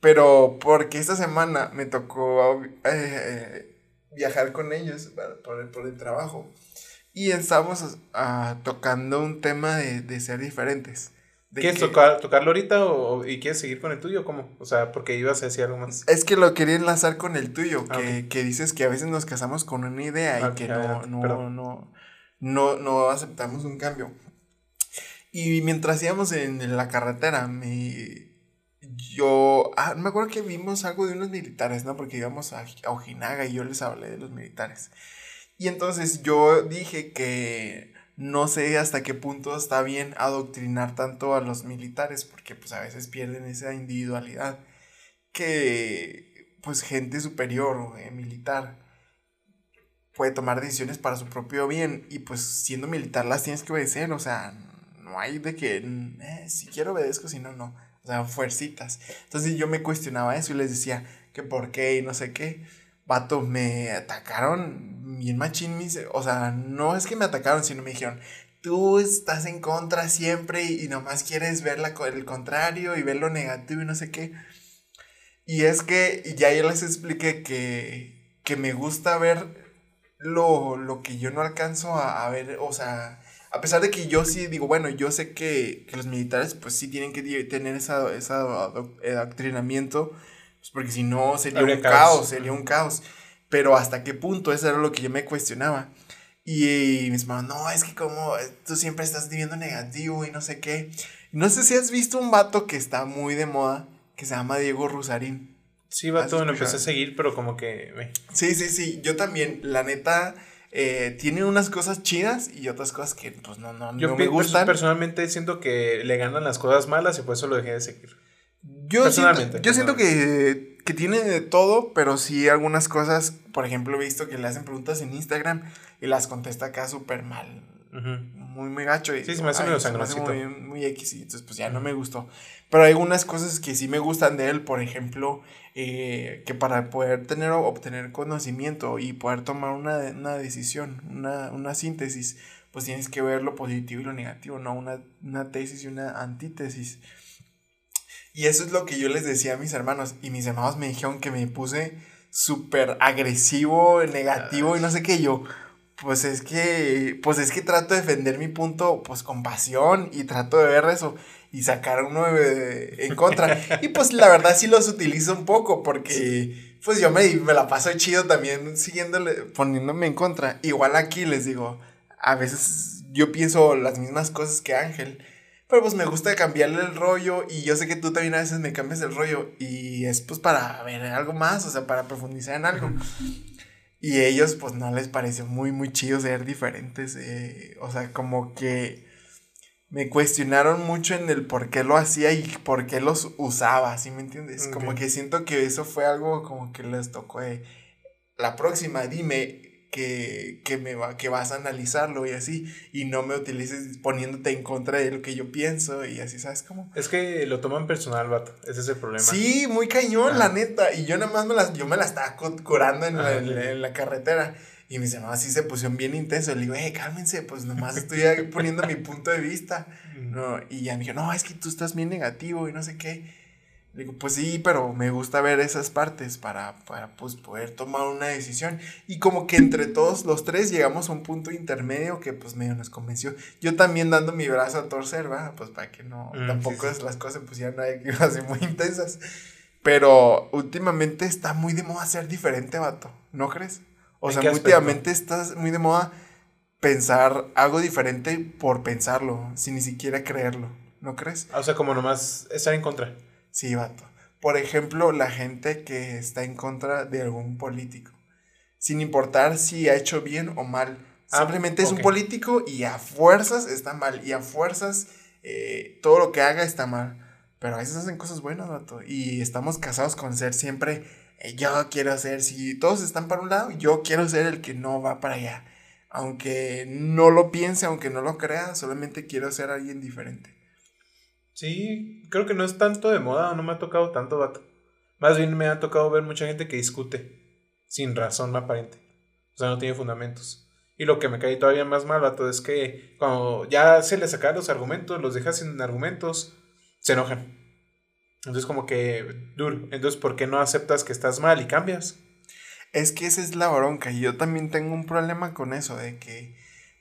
pero porque esta semana me tocó eh, viajar con ellos por, el, por el trabajo. Y estábamos ah, tocando un tema de, ser diferentes. ¿Quieres tocar, tocarlo ahorita o, y quieres seguir con el tuyo? ¿Cómo? O sea, porque ibas a decir algo más. Es que lo quería enlazar con el tuyo, ah, que, dices que a veces nos casamos con una idea y que no, no, no, no, no aceptamos un cambio. Y mientras íbamos en, la carretera, me, yo, ah, me acuerdo que vimos algo de unos militares, ¿no? Porque íbamos a, a Ojinaga y yo les hablé de los militares. Y entonces yo dije que no sé hasta qué punto está bien adoctrinar tanto a los militares, porque pues a veces pierden esa individualidad que pues gente superior eh, militar puede tomar decisiones para su propio bien y pues siendo militar las tienes que obedecer, o sea, no hay de que eh, si quiero obedezco, si no, no, o sea, fuercitas. Entonces yo me cuestionaba eso y les decía que por qué y no sé qué. Vato, me atacaron bien machín, o sea, no es que me atacaron, sino me dijeron, tú estás en contra siempre y, nomás quieres ver la, el contrario y ver lo negativo y no sé qué. Y es que ya yo les expliqué que, que me gusta ver lo, lo que yo no alcanzo a, a, ver, o sea, a pesar de que yo sí digo, bueno, yo sé que, que los militares pues sí tienen que tener ese esa adoctrinamiento, pues porque si no sería un caos. sería un caos. Pero hasta qué punto, eso era lo que yo me cuestionaba. Y, mis mis no, es que como tú siempre estás viviendo negativo y no sé qué. No sé si has visto un vato que está muy de moda, que se llama Diego Rusarín. Sí, vato, lo empecé a seguir, pero como que... Sí, sí, sí, yo también, la neta, eh, tiene unas cosas chidas y otras cosas que pues no, no, no me gustan. personalmente siento que le ganan las cosas malas y por eso lo dejé de seguir. Yo personalmente. Siento, yo siento que, que tiene de todo, pero sí algunas cosas, por ejemplo, he visto que le hacen preguntas en Instagram y las contesta acá súper mal. Muy, muy gacho. Y, sí, se me hace medio sangrosito. Muy, muy X y entonces pues ya no me gustó. Pero hay algunas cosas que sí me gustan de él, por ejemplo, eh, que para poder tener o obtener conocimiento y poder tomar una, una decisión, una, una, síntesis, pues tienes que ver lo positivo y lo negativo, no una, una tesis y una antítesis. Y eso es lo que yo les decía a mis hermanos. Y mis hermanos me dijeron que me puse súper agresivo, negativo y no sé qué. Yo, pues es que, pues es que trato de defender mi punto, pues con pasión y trato de ver eso y sacar uno en contra. y pues la verdad sí los utilizo un poco porque pues yo me, me la paso chido también siguiéndole, poniéndome en contra. Igual aquí les digo, a veces yo pienso las mismas cosas que Ángel. Pero pues me gusta cambiarle el rollo y yo sé que tú también a veces me cambias el rollo y es pues para ver algo más, o sea, para profundizar en algo. Y ellos pues no les parece muy, muy chido ser diferentes, eh, o sea, como que me cuestionaron mucho en el por qué lo hacía y por qué los usaba, ¿sí me entiendes? Como que siento que eso fue algo como que les tocó la próxima, dime que, que, me va, que vas a analizarlo y así, y no me utilices poniéndote en contra de lo que yo pienso y así, ¿sabes cómo? Es que lo toman personal, vato, ese es el problema. Sí, muy cañón, la neta, y yo nada más me las, yo me la estaba curando en, la, en la carretera. Y mis hermanos así se pusieron bien intenso. Le digo, eh, cálmense, pues nomás estoy poniendo mi punto de vista. No, y ya me dijo, no, es que tú estás bien negativo y no sé qué. Le digo, pues sí, pero me gusta ver esas partes para, para pues, poder tomar una decisión. Y como que entre todos los tres llegamos a un punto intermedio que pues medio nos convenció. Yo también dando mi brazo a torcer, ¿va? Pues para que no, mm, tampoco las cosas pues ya no hay que así muy intensas. Pero últimamente está muy de moda ser diferente, vato. ¿No crees? O sea, últimamente está muy de moda pensar algo diferente por pensarlo, sin ni siquiera creerlo, ¿no crees? O sea, como nomás estar en contra. Sí, vato. Por ejemplo, la gente que está en contra de algún político, sin importar si ha hecho bien o mal. Ah, Simplemente es un político y a fuerzas está mal. Y a fuerzas eh, todo lo que haga está mal. Pero a veces hacen cosas buenas, vato. Y estamos casados con ser siempre yo quiero ser, si todos están para un lado, yo quiero ser el que no va para allá. Aunque no lo piense, aunque no lo crea, solamente quiero ser alguien diferente. Sí, creo que no es tanto de moda, no me ha tocado tanto vato. Más bien me ha tocado ver mucha gente que discute sin razón aparente. O sea, no tiene fundamentos. Y lo que me cae todavía más mal, vato, es que cuando ya se les sacan los argumentos, los dejas sin argumentos, se enojan. Entonces como que duro. Entonces, ¿por qué no aceptas que estás mal y cambias? Es que esa es la bronca. Y yo también tengo un problema con eso, de que,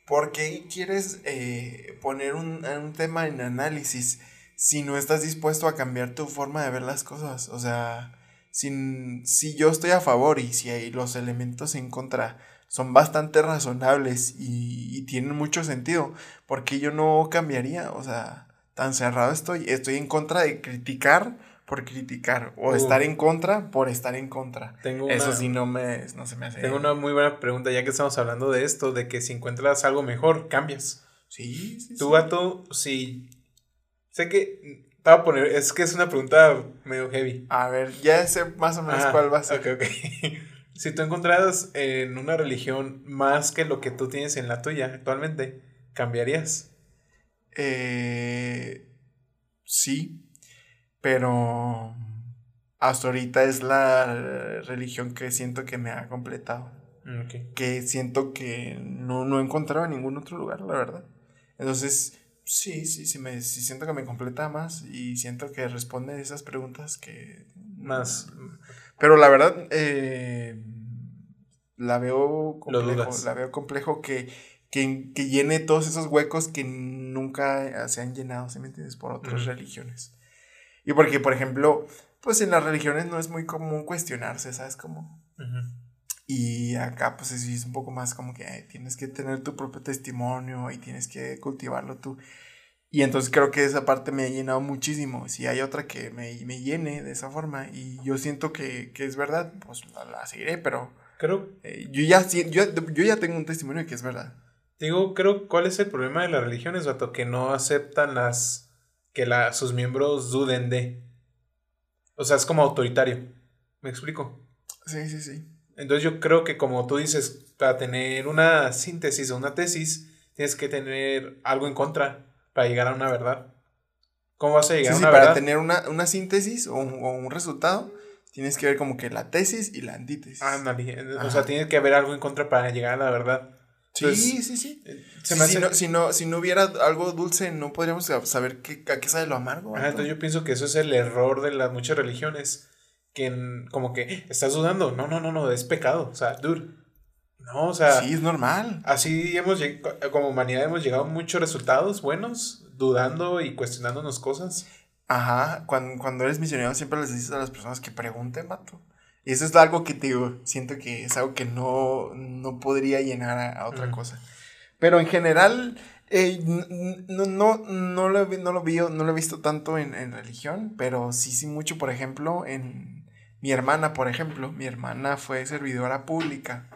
¿por qué quieres eh, poner un, un, tema en análisis si no estás dispuesto a cambiar tu forma de ver las cosas? O sea, si, si yo estoy a favor y si hay los elementos en contra son bastante razonables y, y tienen mucho sentido, ¿por qué yo no cambiaría? O sea tan cerrado estoy. Estoy en contra de criticar por criticar o estar en contra por estar en contra. Tengo Eso sí no, me, no se me hace. Tengo una muy buena pregunta, ya que estamos hablando de esto, de que si encuentras algo mejor, cambias. Sí, sí. Tu gato, sí. Sé que. Te a poner. Es que es una pregunta medio heavy. A ver, ya sé más o menos cuál va a ser. Ok, ok. si tú encontraras en una religión más que lo que tú tienes en la tuya actualmente, ¿cambiarías? Eh, sí, pero hasta ahorita es la religión que siento que me ha completado. Que siento que no, no he encontrado en ningún otro lugar, la verdad. Entonces, sí, sí, sí, me, sí siento que me completa más y siento que responde esas preguntas que... Más. Pero la verdad, eh, la veo complejo, la veo complejo que, que, que, llene todos esos huecos que nunca se han llenado, ¿sí me entiendes? Por otras religiones. Y porque, por ejemplo, pues en las religiones no es muy común cuestionarse, ¿sabes cómo? Y acá pues es un poco más como que tienes que tener tu propio testimonio y tienes que cultivarlo tú. Y entonces creo que esa parte me ha llenado muchísimo. Si hay otra que me, me llene de esa forma y yo siento que, que es verdad, pues la, seguiré, pero... Creo... Eh, yo, ya, yo, yo ya tengo un testimonio de que es verdad. Digo, creo, ¿cuál es el problema de las religiones, vato? Que no aceptan las... que la, sus miembros duden de... O sea, es como autoritario. ¿Me explico? Sí, sí, sí. Entonces yo creo que como tú dices, para tener una síntesis o una tesis, tienes que tener algo en contra para llegar a una verdad. ¿Cómo vas a llegar a una sí, verdad? Para tener una, una síntesis o un, o un, resultado, tienes que ver como que la tesis y la antítesis. o sea, tiene que haber algo en contra para llegar a la verdad. Sí, sí, sí. Eh, si, no, si, no, si no hubiera algo dulce, no podríamos saber qué, a qué sabe lo amargo. entonces yo pienso que eso es el error de las muchas religiones. Que como que estás dudando. No, no, no, no, es pecado. O sea, dude. No, o sea. Sí, es normal. Así hemos como humanidad hemos llegado a muchos resultados buenos, dudando y cuestionándonos cosas. Ajá, cuando, cuando eres misionero siempre les dices a las personas que pregunten, mato. Y eso es algo que te digo, siento que es algo que no, no podría llenar a, otra cosa. Pero en general, eh, no, no, no, lo, no, lo vi, no lo he visto tanto en, en, religión, pero sí, sí mucho, por ejemplo, en mi hermana, por ejemplo, mi hermana fue servidora pública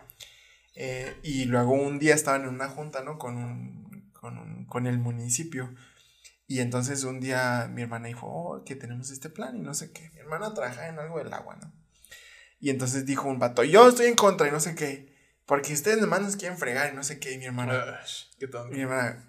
eh, y luego un día estaban en una junta, ¿no? Con, un, con, un, con el municipio. Y entonces un día mi hermana dijo, oh, que tenemos este plan y no sé qué. Mi hermana trabaja en algo del agua, ¿no? Y entonces dijo un vato, yo estoy en contra y no sé qué. Porque ustedes nomás nos quieren fregar y no sé qué. Y mi hermana, qué tonto. Mi hermana,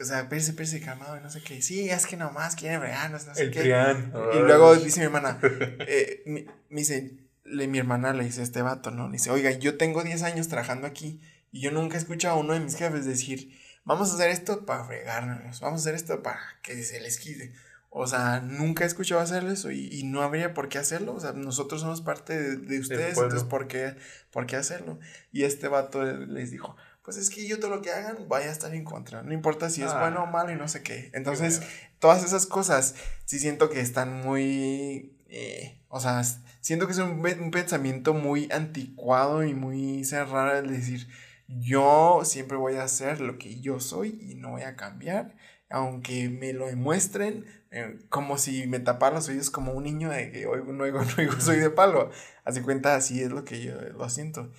o sea, pérese, pérese, calmado y no sé qué. Sí, es que nomás quieren fregarnos, no sé el qué. Y luego dice mi hermana, eh, me dice, le, mi hermana le dice a este vato, ¿no? Le dice, oiga, yo tengo 10 años trabajando aquí y yo nunca he escuchado a uno de mis jefes decir, vamos a hacer esto para fregarnos, vamos a hacer esto para que se les quite. O sea, nunca he escuchado hacer eso y, no habría por qué hacerlo. O sea, nosotros somos parte de, ustedes, entonces ¿por qué, ¿por qué hacerlo? Y este vato les dijo, pues es que yo todo lo que hagan vaya a estar en contra. No importa si es bueno o ah. malo y no sé qué. Entonces, todas esas cosas sí siento que están muy... Eh, o sea, siento que es un, un, pensamiento muy anticuado y muy cerrado el decir, yo siempre voy a hacer lo que yo soy y no voy a cambiar, aunque me lo demuestren, eh, como si me tapara los oídos como un niño de que oigo, no oigo, no oigo, soy de palo. Así cuenta, así es lo que yo lo siento.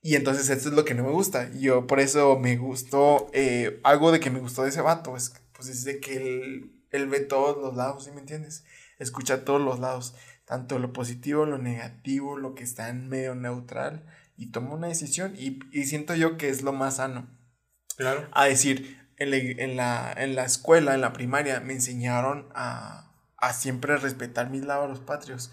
Y entonces esto es lo que no me gusta. Yo por eso me gustó, eh, algo de que me gustó de ese vato, es, pues es de que él, él ve todos los lados, ¿sí me entiendes? Escucha todos los lados tanto lo positivo, lo negativo, lo que está en medio neutral y tomo una decisión y, siento yo que es lo más sano. Claro. A decir, en la, en la, escuela, en la primaria, me enseñaron a, siempre respetar mis labros patrios.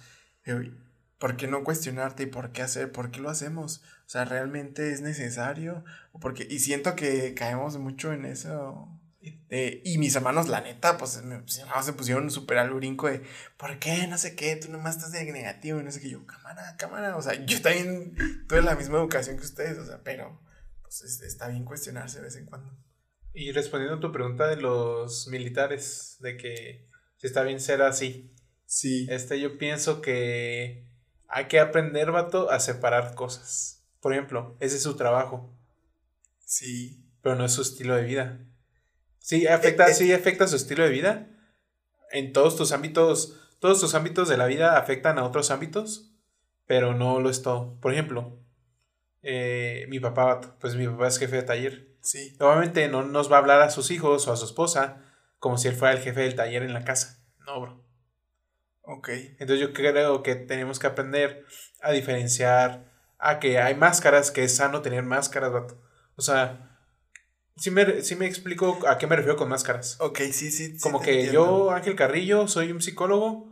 ¿Por qué no cuestionarte y por qué hacer? ¿Por qué lo hacemos? O sea, ¿realmente es necesario? Porque, y siento que caemos mucho en eso eh, y mis hermanos, la neta, pues se pusieron súper al brinco de, ¿por qué? No sé qué, tú nomás estás de negativo no sé qué. Yo, cámara, cámara. O sea, yo también tuve la misma educación que ustedes, o sea, pero pues está bien cuestionarse de vez en cuando. Y respondiendo a tu pregunta de los militares, de que si está bien ser así. Sí. Este, yo pienso que hay que aprender, vato, a separar cosas. Por ejemplo, ese es su trabajo. Sí. Pero no es su estilo de vida. Sí, afecta, eh, eh, sí afecta su estilo de vida. En todos tus ámbitos, todos tus ámbitos de la vida afectan a otros ámbitos, pero no lo es todo. Por ejemplo, eh, mi papá, pues mi papá es jefe de taller. Sí. Obviamente no nos va a hablar a sus hijos o a su esposa como si él fuera el jefe del taller en la casa. No, bro. Ok. Entonces yo creo que tenemos que aprender a diferenciar a que hay máscaras, que es sano tener máscaras, vato. O sea, Sí me, sí me explico a qué me refiero con máscaras. Ok, sí, sí. Como que yo, Ángel Carrillo, soy un psicólogo,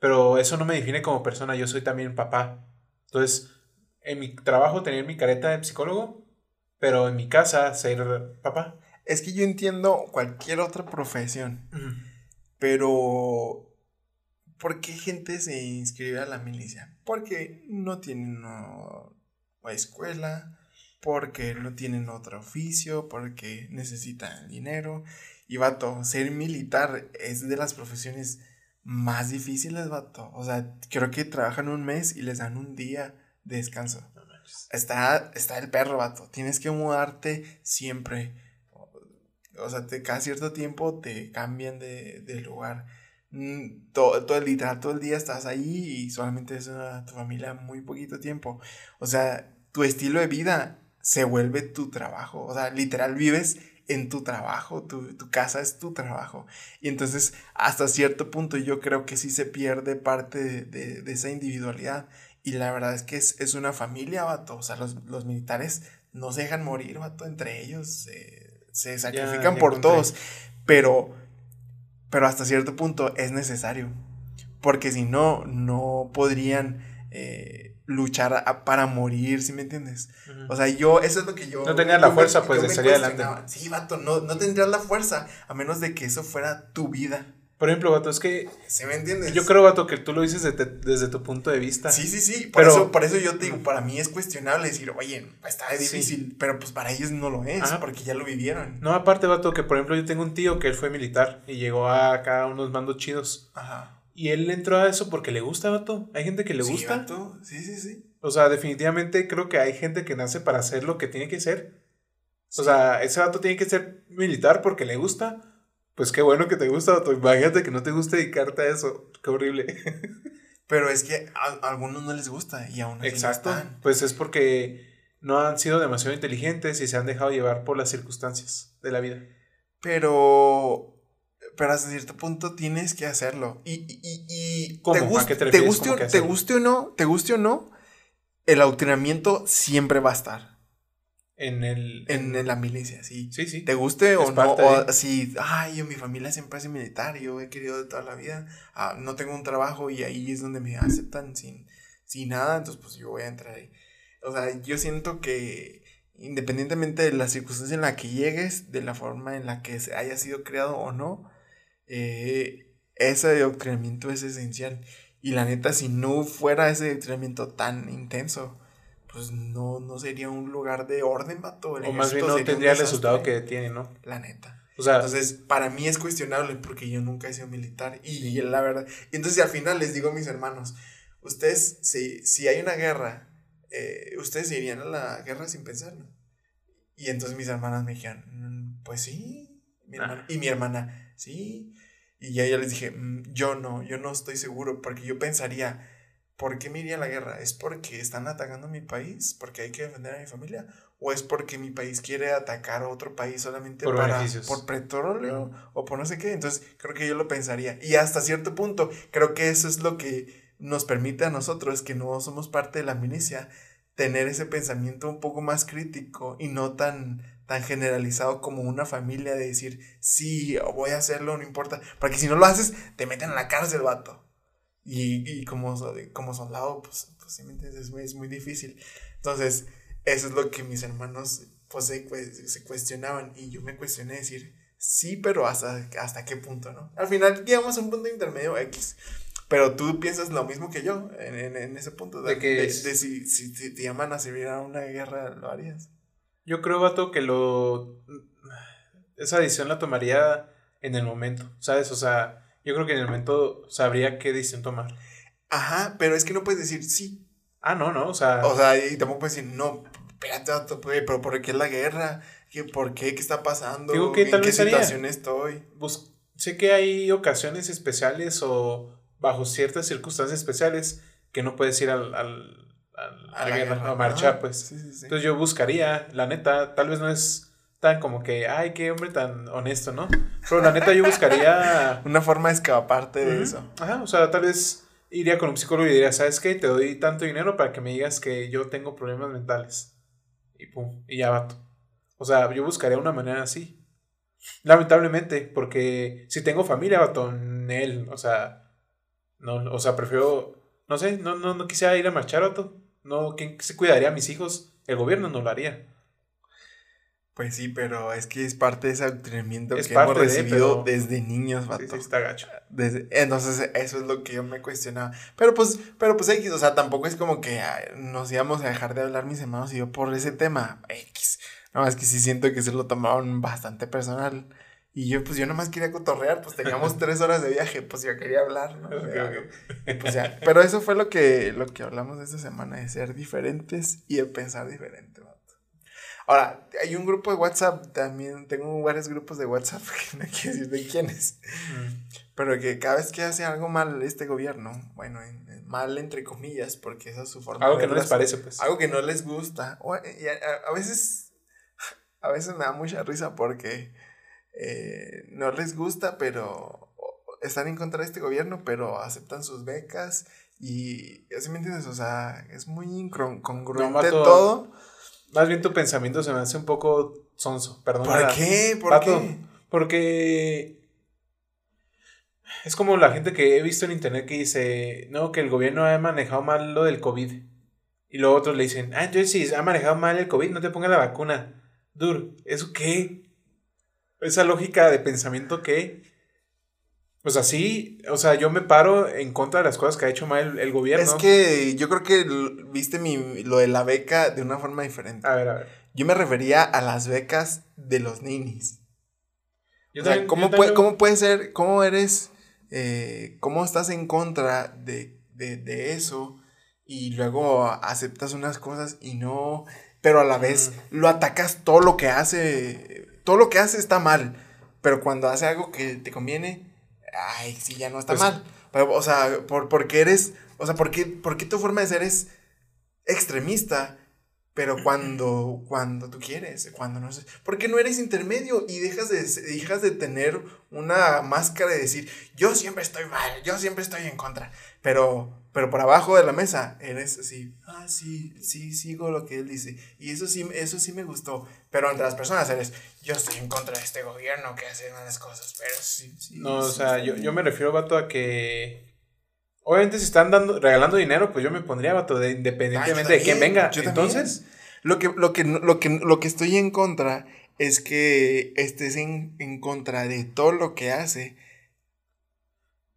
pero eso no me define como persona, yo soy también papá. Entonces, en mi trabajo tener mi careta de psicólogo, pero en mi casa ser papá. es que yo entiendo cualquier otra profesión, pero ¿por qué gente se inscribe a la milicia? Porque no tienen una escuela, porque no tienen otro oficio, porque necesitan dinero. Y vato, ser militar es de las profesiones más difíciles, vato. O sea, creo que trabajan un mes y les dan un día de descanso. Está, está el perro, vato. Tienes que mudarte siempre. O sea, te, cada cierto tiempo te cambian de, de lugar. Mm, todo, todo, literal, todo el día estás ahí y solamente es una, tu familia muy poquito tiempo. O sea, tu estilo de vida se vuelve tu trabajo. O sea, literal vives en tu trabajo, tu, tu, casa es tu trabajo. Y entonces, hasta cierto punto, yo creo que sí se pierde parte de, de esa individualidad. Y la verdad es que es, es, una familia, vato. O sea, los, los militares no se dejan morir, vato, entre ellos. se sacrifican ya por encontré. todos. Pero, pero hasta cierto punto es necesario. Porque si no, no podrían eh, luchar a, para morir, ¿sí me entiendes? Uh -huh. O sea, yo, eso es lo que yo... No tenías la fuerza, me, pues, de salir adelante. Sí, vato, no, no tendrías la fuerza, a menos de que eso fuera tu vida. Por ejemplo, Vato, es que. ¿Sí me entiendes? Yo creo, Vato, que tú lo dices desde, desde tu punto de vista. Sí, sí, sí. Por, pero, eso, por eso yo te digo, para mí es cuestionable decir, oye, está difícil, sí. pero pues para ellos no lo es, Ajá. porque ya lo vivieron. No, aparte, Vato, que por ejemplo, yo tengo un tío que él fue militar y llegó a acá unos mandos chidos. Ajá. Y él entró a eso porque le gusta, Vato. Hay gente que le sí, gusta. Vato. Sí, sí, sí. O sea, definitivamente creo que hay gente que nace para hacer lo que tiene que ser. Sí. O sea, ese vato tiene que ser militar porque le gusta pues qué bueno que te gusta, imagínate que no te gusta dedicarte a eso, qué horrible. Pero es que a, a algunos no les gusta y aún así Exacto. No están. Pues es porque no han sido demasiado inteligentes y se han dejado llevar por las circunstancias de la vida. Pero pero hasta cierto punto tienes que hacerlo. Y, y, y ¿Cómo? te, gust, te, te, guste, te guste o no, te guste o no, el adoctrinamiento siempre va a estar. En el. En, en, la milicia, sí. Sí, sí. Te guste o no. O si, ay, yo, mi familia siempre es militar, yo he querido de toda la vida. Ah, no tengo un trabajo y ahí es donde me aceptan sin, sin nada, entonces pues yo voy a entrar ahí. O sea, yo siento que independientemente de la circunstancia en la que llegues, de la forma en la que haya sido creado o no, eh, ese adoctrinamiento es esencial. Y la neta, si no fuera ese adoctrinamiento tan intenso, pues no, no sería un lugar de orden, vato. El o más bien no tendría el resultado que tiene, ¿no? La neta. O sea, entonces, para mí es cuestionable porque yo nunca he sido militar. Y, y la verdad. Y entonces, al final les digo a mis hermanos: Ustedes, si, si hay una guerra, eh, ustedes irían a la guerra sin pensarlo. Y entonces mis hermanas me dijeron: mm, Pues sí. Mi hermana, ah. Y mi hermana, sí. Y ya yo les dije: mm, Yo no, yo no estoy seguro porque yo pensaría ¿Por qué me iría a la guerra? ¿Es porque están atacando a mi país? ¿Porque hay que defender a mi familia? ¿O es porque mi país quiere atacar a otro país solamente por para, beneficios. por petróleo o por no sé qué? Entonces creo que yo lo pensaría. Y hasta cierto punto creo que eso es lo que nos permite a nosotros, que no somos parte de la milicia, tener ese pensamiento un poco más crítico y no tan, tan generalizado como una familia de decir, sí, voy a hacerlo, no importa. Porque si no lo haces, te meten a la cárcel, vato. Y, y como, como soldado, pues, pues ¿sí me entiendes? Es muy, es muy difícil. Entonces, eso es lo que mis hermanos pues se, se cuestionaban y yo me cuestioné decir, sí, pero hasta, hasta qué punto, ¿no? Al final llegamos a un punto intermedio X. Pero tú piensas lo mismo que yo en, en, en ese punto. De, de que de, de si, si, si, te llaman a servir a una guerra, ¿lo harías? Yo creo, Vato, que lo... Esa decisión la tomaría en el momento, ¿sabes? O sea, yo creo que en el momento sabría qué decisión tomar. Ajá, pero es que no puedes decir sí. Ah, no, no, o sea. O sea, y tampoco puedes decir, no, espérate, pero ¿por qué es la guerra? ¿Qué, ¿Por qué? ¿Qué está pasando? Digo que ¿En tal qué vez situación estoy? Pues, sé que hay ocasiones especiales o bajo ciertas circunstancias especiales que no puedes ir al, al, al a, la guerra, guerra, a marchar, pues. Sí, sí, sí. Entonces yo buscaría, la neta, tal vez no es tan como que, ay, qué hombre tan honesto, ¿no? Pero la neta yo buscaría... Una forma de escaparte de uh -huh. eso. Ajá, o sea, tal vez iría con un psicólogo y diría, ¿sabes qué? Te doy tanto dinero para que me digas que yo tengo problemas mentales. Y pum, y ya vato. O sea, yo buscaría una manera así. Lamentablemente, porque si tengo familia, vato, en él, o sea, no, o sea, prefiero, no sé, no, no, no quisiera ir a marchar, vato. No, ¿quién se cuidaría a mis hijos? El gobierno no lo haría. Pues sí, pero es que es parte de ese adoctrinamiento que hemos recibido desde niños, vato. Sí, sí, está gacho. Desde, entonces, eso es lo que yo me cuestionaba. Pero pues, pero pues X, o sea, tampoco es como que nos íbamos a dejar de hablar mis hermanos y yo por ese tema. X. No, es que sí siento que se lo tomaron bastante personal. Y yo, pues yo nomás quería cotorrear, pues teníamos tres horas de viaje, pues yo quería hablar, ¿no? Pues ya. Pero eso fue lo que, lo que hablamos esta semana, de ser diferentes y de pensar diferente, vato. Ahora, hay un grupo de WhatsApp, también tengo varios grupos de WhatsApp, que no quiero decir de quiénes, pero que cada vez que hace algo mal este gobierno, bueno, mal entre comillas, porque esa es su forma. Algo que no les parece, pues. Algo que no les gusta. y a veces, a veces me da mucha risa porque eh, no les gusta, pero están en contra de este gobierno, pero aceptan sus becas y así me entiendes, o sea, es muy incongruente todo. Más bien tu pensamiento se me hace un poco sonso, perdón. ¿Por qué? ¿Por qué? Porque es como la gente que he visto en internet que dice, no, que el gobierno ha manejado mal lo del COVID. Y luego otros le dicen, ah, entonces si ha manejado mal el COVID, no te pongas la vacuna. Dur, ¿eso qué? esa lógica de pensamiento que, pues así, o sea, yo me paro en contra de las cosas que ha hecho mal el, gobierno. Es que yo creo que viste mi, lo de la beca de una forma diferente. A ver, a ver. Yo me refería a las becas de los ninis. o sea, ¿cómo, puede, ¿cómo puede ser, cómo eres, eh, cómo estás en contra de, de, de eso y luego aceptas unas cosas y no, pero a la vez lo atacas todo lo que hace todo lo que hace está mal, pero cuando hace algo que te conviene, ay, sí, ya no está pues mal. o sea, por, porque eres, o sea, porque, porque tu forma de ser es extremista, pero cuando, cuando tú quieres, cuando no sé, porque no eres intermedio y dejas de, dejas de tener una máscara de decir, yo siempre estoy mal, yo siempre estoy en contra, pero pero por abajo de la mesa eres así, ah, sí, sí, sigo lo que él dice. Y eso sí, eso sí me gustó. Pero entre las personas eres, yo estoy en contra de este gobierno que hace malas cosas, pero sí, sí. No, o sea, yo, yo me refiero, vato, a que... Obviamente si están dando, regalando dinero, pues yo me pondría, vato, de, independientemente de quién venga. Entonces... Lo que, lo, que, lo, que, lo que estoy en contra es que estés en, en contra de todo lo que hace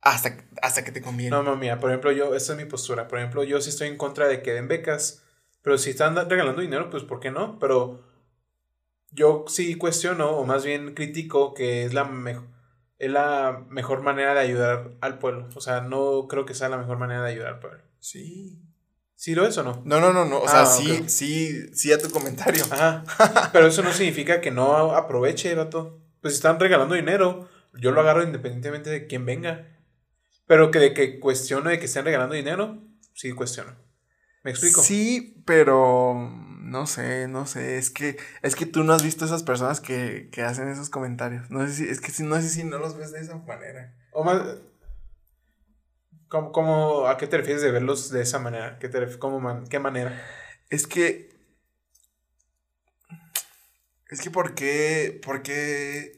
hasta, hasta que te conviene. No, no, mira, por ejemplo, yo, esta es mi postura. Por ejemplo, yo sí estoy en contra de que den becas, pero si están regalando dinero, pues ¿por qué no? Pero yo sí cuestiono, o más bien critico, que es la, mejor es la mejor manera de ayudar al pueblo. O sea, no creo que sea la mejor manera de ayudar al pueblo. Sí. ¿Sí lo es o no? No, no, no, no. O sea, ah, sí, sí, sí a tu comentario. Ajá. Pero eso no significa que no aproveche, vato. Pues si están regalando dinero, yo lo agarro independientemente de quién venga. Pero que de que cuestiono de que estén regalando dinero, sí cuestiono. ¿Me explico? Sí, pero no sé, no sé, es que es que tú no has visto esas personas que, que hacen esos comentarios. No sé si es que si no sé si no los ves de esa manera. O más ¿Cómo, a qué te refieres de verlos de esa manera? ¿Qué, te, cómo, ¿Qué manera? Es que es que por qué, por qué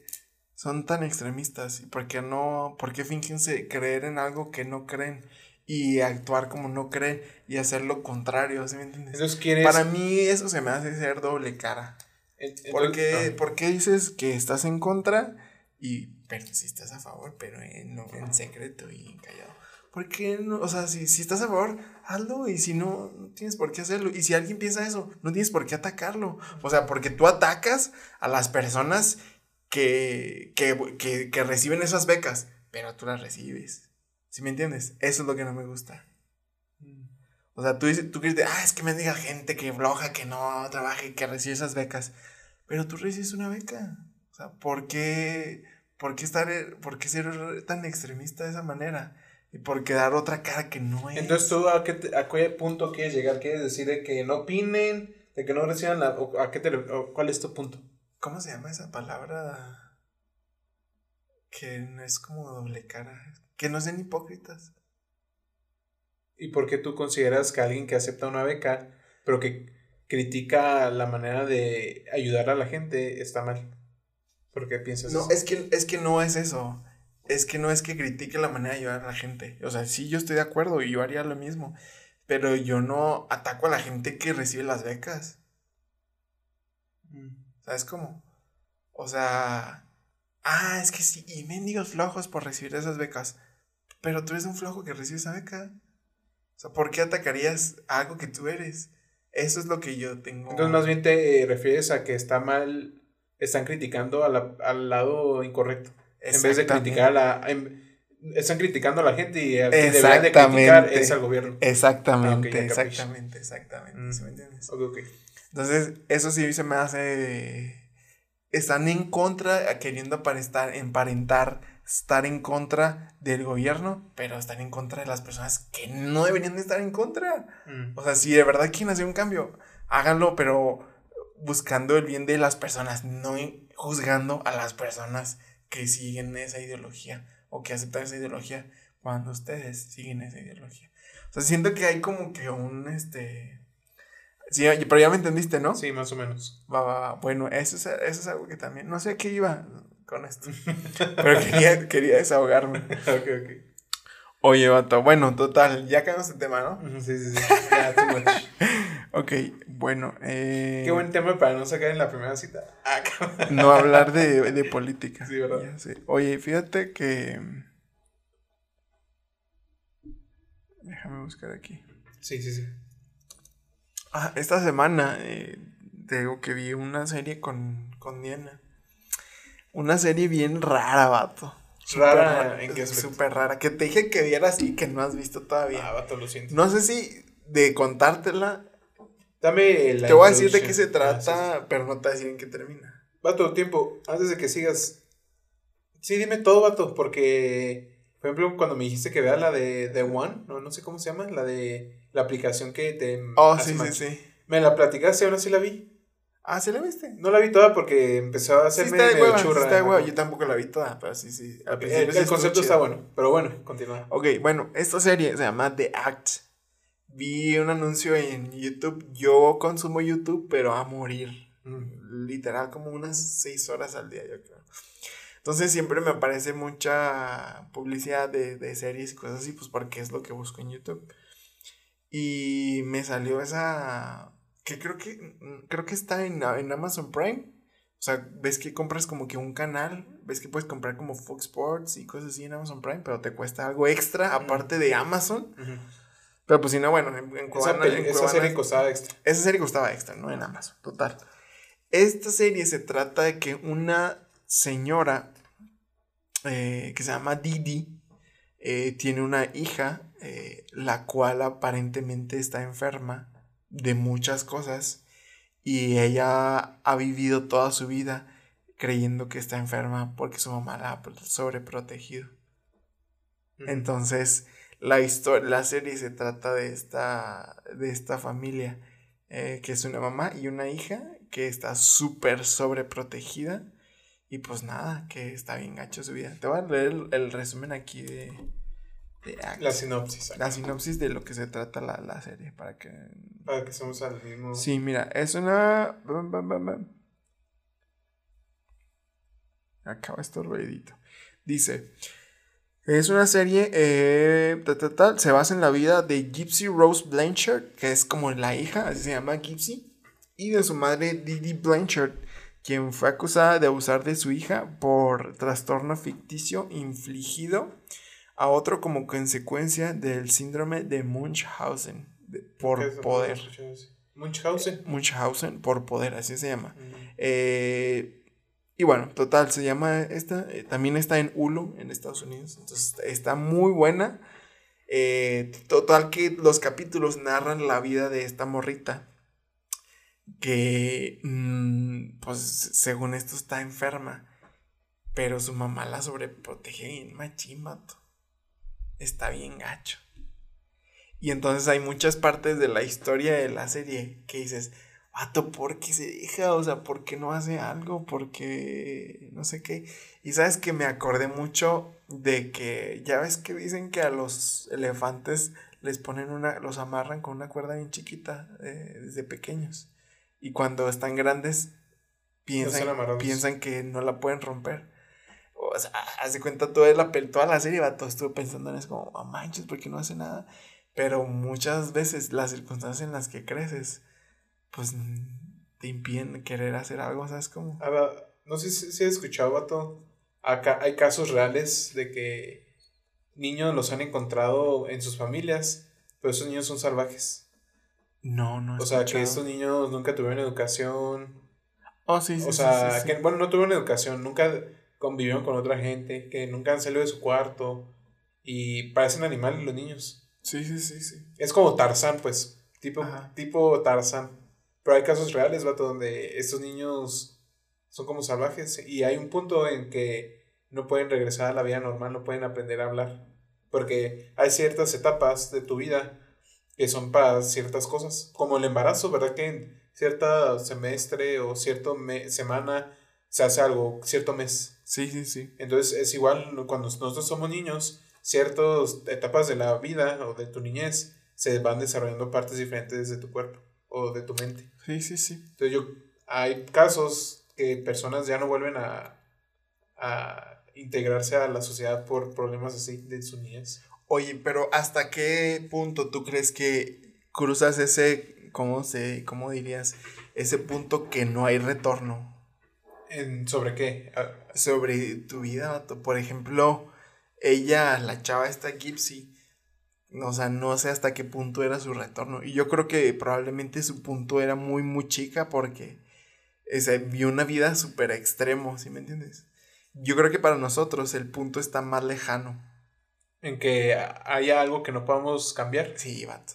son tan extremistas? ¿Y por qué no, por qué fingense creer en algo que no creen? Y actuar como no creen y hacer lo contrario, ¿sí me entiendes? Para mí eso se me hace ser doble cara. porque, ¿Por qué dices que estás en contra y pero si estás a favor, pero en, en secreto y callado? ¿Por qué no? O sea, si, si estás a favor, hazlo y si no, no tienes por qué hacerlo. Y si alguien piensa eso, no tienes por qué atacarlo. O sea, porque tú atacas a las personas que, que, que, reciben esas becas, pero tú las recibes. ¿Sí me entiendes? Eso es lo que no me gusta. O sea, tú, tú quieres, ah, es que me diga gente que floja, que no trabaje, que recibe esas becas. Pero tú recibes una beca. O sea, ¿por qué, por qué, estar, por qué ser tan extremista de esa manera? Y por qué dar otra cara que no es. Entonces, ¿tú a qué, a qué punto quieres llegar? ¿Quieres decir de que no opinen? ¿De que no reciban la... a qué te, ¿Cuál es tu punto? ¿Cómo se llama esa palabra? Que no es como doble cara. Que no sean hipócritas. ¿Y por qué tú consideras que alguien que acepta una beca, pero que critica la manera de ayudar a la gente, está mal? ¿Por qué piensas no, Es que, es que no es eso. Es que no es que critique la manera de ayudar a la gente. O sea, sí, yo estoy de acuerdo y yo haría lo mismo. Pero yo no ataco a la gente que recibe las becas. Mm ¿Sabes cómo? O sea, ah, es que sí, y mendigos flojos por recibir esas becas. Pero tú eres un flojo que recibe esa beca. O sea, ¿por qué atacarías algo que tú eres? Eso es lo que yo tengo. Entonces, más bien te refieres a que está mal, están criticando al lado incorrecto. En vez de criticar a la. están criticando a la gente y al que deberían de criticar es al gobierno. Exactamente, ah, exactamente, exactamente. me entiendes? Entonces, eso sí se me hace. Están en contra, queriendo aparentar, emparentar, estar en contra del gobierno, pero están en contra de las personas que no deberían de estar en contra. Mm. O sea, si de verdad quieren hacer un cambio, háganlo, pero buscando el bien de las personas, no juzgando a las personas que siguen esa ideología o que aceptan esa ideología cuando ustedes siguen esa ideología. O sea, siento que hay como que un, este... Sí, pero ya me entendiste, ¿no? Sí, más o menos. Va, va, va. Bueno, eso es, eso es algo que también... No sé a qué iba con esto. pero quería, quería desahogarme. ok, ok. Oye, vato, bueno, total, ya quedamos el tema, ¿no? Sí, sí, sí. Ya, too much. ok, bueno. Eh... Qué buen tema para no sacar en la primera cita. Ah, no hablar de, de política. Sí, ¿verdad? Oye, fíjate que. Déjame buscar aquí. Sí, sí, sí. Ah, esta semana eh, te digo que vi una serie con, con Diana. Una serie bien rara, vato. Rara, ¿en qué Súper rara. Que te dije que vieras y que no has visto todavía. Ah, vato, lo siento. No sé si de contártela. Dame la Te voy a decir de qué se trata, ah, pero no te voy a decir en qué termina. Vato, tiempo, antes de que sigas. Sí, dime todo, vato, porque. Por ejemplo, cuando me dijiste que veas la de The One, no, no sé cómo se llama, la de la aplicación que te. Oh, sí, sí, sí. Me la platicaste, ahora sí la vi. Ah, ¿sí la viste? No la vi toda porque empezó a hacerme sí medio churra. está de Yo tampoco la vi toda, pero sí, sí. el, concepto está bueno, pero bueno, continúa. Ok, bueno, esta serie se llama The Act. Vi un anuncio en YouTube. Yo consumo YouTube, pero a morir. Mm. Literal, como unas seis horas al día, yo creo. Entonces siempre me aparece mucha publicidad de, de series y cosas así, pues porque es lo que busco en YouTube. Y me salió esa que creo que mm, creo que está en, en, Amazon Prime. O sea, ves que compras como que un canal, ves que puedes comprar como Fox Sports y cosas así en Amazon Prime, pero te cuesta algo extra aparte de Amazon. Pero pues si no, bueno, en, en esa, serie costaba extra. Esa serie costaba extra, ¿no? En Amazon, total. Esta serie se trata de que una señora eh, que se llama Didi eh, tiene una hija, eh, la cual aparentemente está enferma de muchas cosas y ella ha vivido toda su vida creyendo que está enferma porque su mamá la ha sobreprotegido. Entonces, la historia, la serie se trata de esta, de esta familia, eh, que es una mamá y una hija que está súper sobreprotegida. Y pues nada, que está bien gacho su vida. Te voy a leer el resumen aquí de, la sinopsis. La sinopsis de lo que se trata la, la serie, para que... Para que seamos al mismo... Sí, mira, es una... Acaba esto ruidito. Dice, es una serie, eh, se basa en la vida de Gypsy Rose Blanchard, que es como la hija, así se llama Gypsy, y de su madre Didi Blanchard, quien fue acusada de abusar de su hija por trastorno ficticio infligido a otro como consecuencia del síndrome de Munchausen por poder. Munchausen. Munchausen por poder, así se llama. Eh, y bueno, total, se llama esta. Eh, también está en Hulu en Estados Unidos. Entonces está muy buena. Eh, total que los capítulos narran la vida de esta morrita. Que, mm, pues, según esto está enferma. Pero su mamá la sobreprotege en machín, está bien gacho. Y entonces hay muchas partes de la historia de la serie que dices, vato, ¿por qué se deja? O sea, ¿por qué no hace algo? ¿Por qué no sé qué? Y sabes que me acordé mucho de que ya ves que dicen que a los elefantes les ponen una, los amarran con una cuerda bien chiquita eh, desde pequeños. Y cuando están grandes piensan, piensan que no la pueden romper o sea, hace cuenta toda la, toda la serie, todo estuve pensando en eso como, manches, porque no hace nada? Pero muchas veces las circunstancias en las que creces, pues te impiden querer hacer algo, ¿sabes cómo? No sé si, si has escuchado, vato. Acá hay casos reales de que niños los han encontrado en sus familias, pero esos niños son salvajes. No, no. O sea, que estos niños nunca tuvieron educación. Oh, sí, sí. O sí, sea, sí, sí. que, bueno, no tuvieron educación, nunca convivieron con otra gente, que nunca han salido de su cuarto y parecen animales los niños. Sí, sí, sí, sí. Es como Tarzán, pues, tipo, Ajá. tipo Tarzán. Pero hay casos reales, vato, donde estos niños son como salvajes y hay un punto en que no pueden regresar a la vida normal, no pueden aprender a hablar. Porque hay ciertas etapas de tu vida que son para ciertas cosas, como el embarazo, ¿verdad? Que en cierta semestre o cierta semana se hace algo, cierto mes. Sí, sí, sí. Entonces es igual cuando nosotros somos niños, ciertas etapas de la vida o de tu niñez se van desarrollando partes diferentes de tu cuerpo o de tu mente. Sí, sí, sí. Entonces yo, hay casos que personas ya no vuelven a, a integrarse a la sociedad por problemas así de su niñez. Oye, pero ¿hasta qué punto tú crees que cruzas ese, cómo se, cómo dirías, ese punto que no hay retorno ¿En, ¿Sobre qué? Sobre tu vida? vato? Por ejemplo, ella, la chava esta Gypsy, o sea, no sé hasta qué punto era su retorno. Y yo creo que probablemente su punto era muy, muy chica porque o sea, vio una vida súper extremo, ¿sí me entiendes? Yo creo que para nosotros el punto está más lejano. En que haya algo que no podamos cambiar. Sí, vato.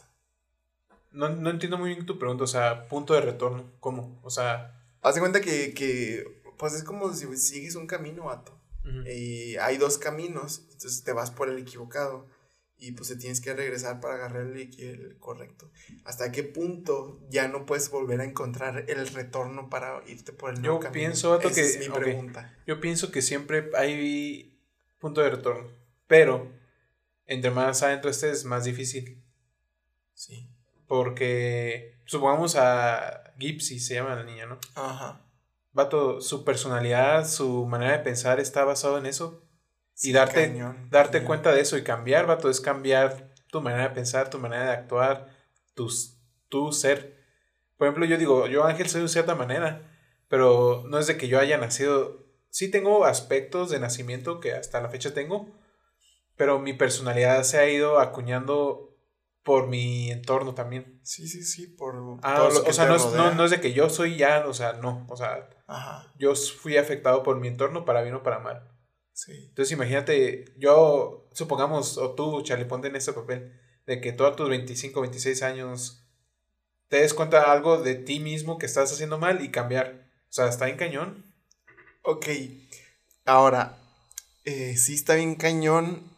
No, no entiendo muy bien tu pregunta, o sea, punto de retorno. ¿Cómo? O sea... Haz de cuenta que, que, pues es como si sigues un camino, vato. Y hay dos caminos, entonces te vas por el equivocado. Y pues te tienes que regresar para agarrar el, el correcto. ¿Hasta qué punto ya no puedes volver a encontrar el retorno para irte por el nuevo Yo camino? pienso, vato, Esa que- es mi pregunta. Yo pienso que siempre hay punto de retorno. Pero, entre más adentro estés, más difícil. Sí. Porque, supongamos a Gypsy, se llama la niña, ¿no? Ajá. Vato, su personalidad, su manera de pensar está basado en eso. Sí, y darte, cañón, darte cañón. cuenta de eso y cambiar, vato, es cambiar tu manera de pensar, tu manera de actuar, tu, tu ser. Por ejemplo, yo digo, yo Ángel soy de cierta manera, pero no es de que yo haya nacido. Sí tengo aspectos de nacimiento que hasta la fecha tengo, pero mi personalidad se ha ido acuñando por mi entorno también. Sí, sí, sí, por Ah, o, lo que o sea, no es, no, no es de que yo soy ya, o sea, no, o sea, Ajá, yo fui afectado por mi entorno para bien o para mal. sí. Entonces imagínate, yo, supongamos, o tú, Charlie, ponte en ese papel, de que tú a tus 25, 26 años te des cuenta algo de ti mismo que estás haciendo mal y cambiar. O sea, está en cañón. Ok, ahora, eh, sí está bien cañón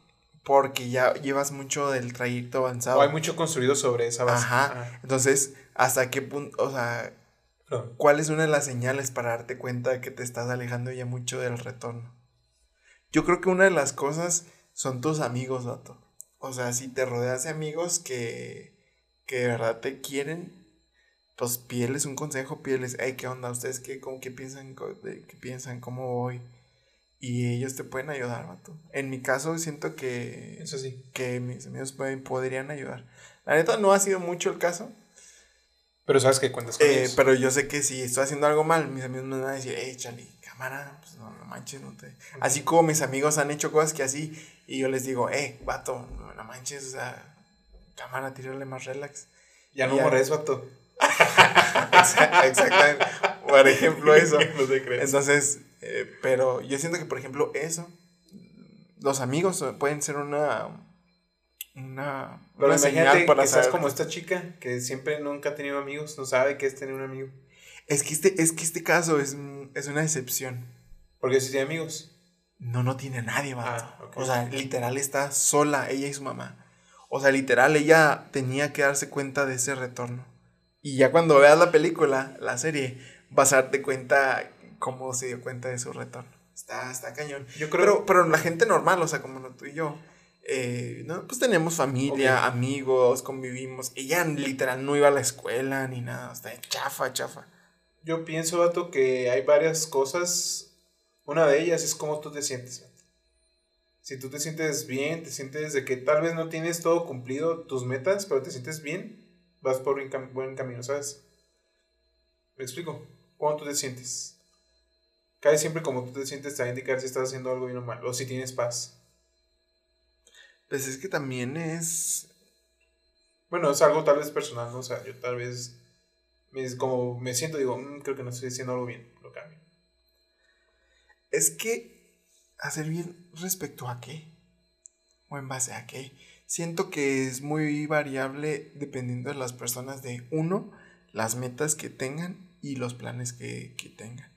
porque ya llevas mucho del trayecto avanzado. O hay mucho construido sobre esa base. Ajá. Ah, Entonces, ¿hasta qué punto, o sea, cuál es una de las señales para darte cuenta de que te estás alejando ya mucho del retorno? Yo creo que una de las cosas son tus amigos, vato. O sea, si te rodeas de amigos que, que de verdad te quieren, pues pídeles un consejo, pídeles, hey, ¿qué onda? ¿Ustedes qué, cómo, qué piensan? ¿Qué piensan? ¿Cómo voy? Y ellos te pueden ayudar, vato. En mi caso, siento que, Eso sí. que mis amigos pueden- podrían ayudar. La neta, no ha sido mucho el caso. Pero sabes que cuentas con Eh, ellos. pero yo sé que si estoy haciendo algo mal, mis amigos me van a decir, hey, Charlie, cámara, pues no, no manches, no te. Así como mis amigos han hecho cosas que así, y yo les digo, eh, vato, no, no manches, o sea, cámara, tírale más relax. ya no ya. morres, vato. Exa- Exactamente. Por ejemplo, eso. no. Entonces, eh, pero yo siento que, por ejemplo, eso, los amigos pueden ser una. Una. Pero una señal para que saber- como esta chica que siempre nunca ha tenido amigos, no sabe qué es tener un amigo. Es que este, es que este caso es, es una excepción. Porque si tiene amigos. No, no tiene a nadie. Ah, ok. O sea, literal está sola, ella y su mamá. O sea, literal, ella tenía que darse cuenta de ese retorno. Y ya cuando veas la película, la serie, vas a darte cuenta cómo se dio cuenta de su retorno. Está, está cañón. Yo creo Pero, pero la gente normal, o sea, como tú y yo, eh, no, pues tenemos familia, Ok. amigos, convivimos. Ella literal no iba a la escuela ni nada, está chafa, chafa. Yo pienso, vato, que hay varias cosas. Una de ellas es cómo tú te sientes, vato. Si tú te sientes bien, te sientes de que tal vez no tienes todo cumplido, tus metas, pero te sientes bien, vas por un cam- buen camino, ¿sabes? ¿Me explico? ¿Cómo tú te sientes? Casi siempre como tú te sientes te va a indicar si estás haciendo algo bien o mal, o si tienes paz. Pues es que también es... Bueno, es algo tal vez personal, ¿no? O sea, yo tal vez, como me siento, digo, mm, creo que no estoy haciendo algo bien, lo cambio. Es que hacer bien respecto a qué, o en base a qué. Siento que es muy variable dependiendo de las personas de uno, las metas que tengan y los planes que, tengan.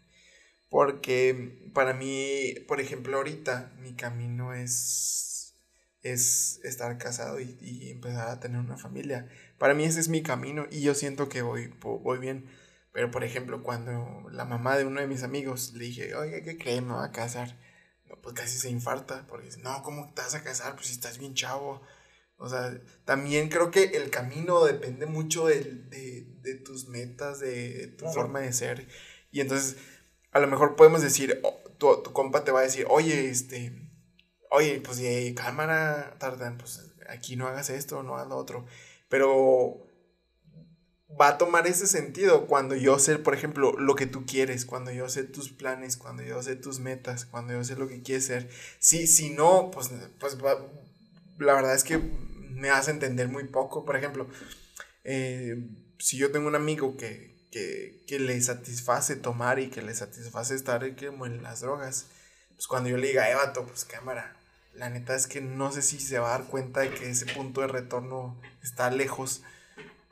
Porque para mí, por ejemplo, ahorita mi camino es, es estar casado y, empezar a tener una familia. Para mí ese es mi camino y yo siento que voy, voy bien. Pero, por ejemplo, cuando la mamá de uno de mis amigos le dije, oye, ¿qué crees? Me va a casar. Pues casi se infarta, porque dice, no, ¿cómo te vas a casar? Pues si estás bien chavo. O sea, también creo que el camino depende mucho de, de, tus metas, de tu forma de ser. Y entonces, a lo mejor podemos decir, tu, tu, compa te va a decir, oye, este, oye, pues de cámara, tardan, pues aquí no hagas esto, no hagas lo otro. Pero va a tomar ese sentido cuando yo sé, por ejemplo, lo que tú quieres, cuando yo sé tus planes, cuando yo sé tus metas, cuando yo sé lo que quieres ser. Si, si no, pues, pues la verdad es que me hace entender muy poco. Por ejemplo, eh, si yo tengo un amigo que, que, que, le satisface tomar y que le satisface estar como en las drogas, pues cuando yo le diga, Evato, pues cámara, la neta es que no sé si se va a dar cuenta de que ese punto de retorno está lejos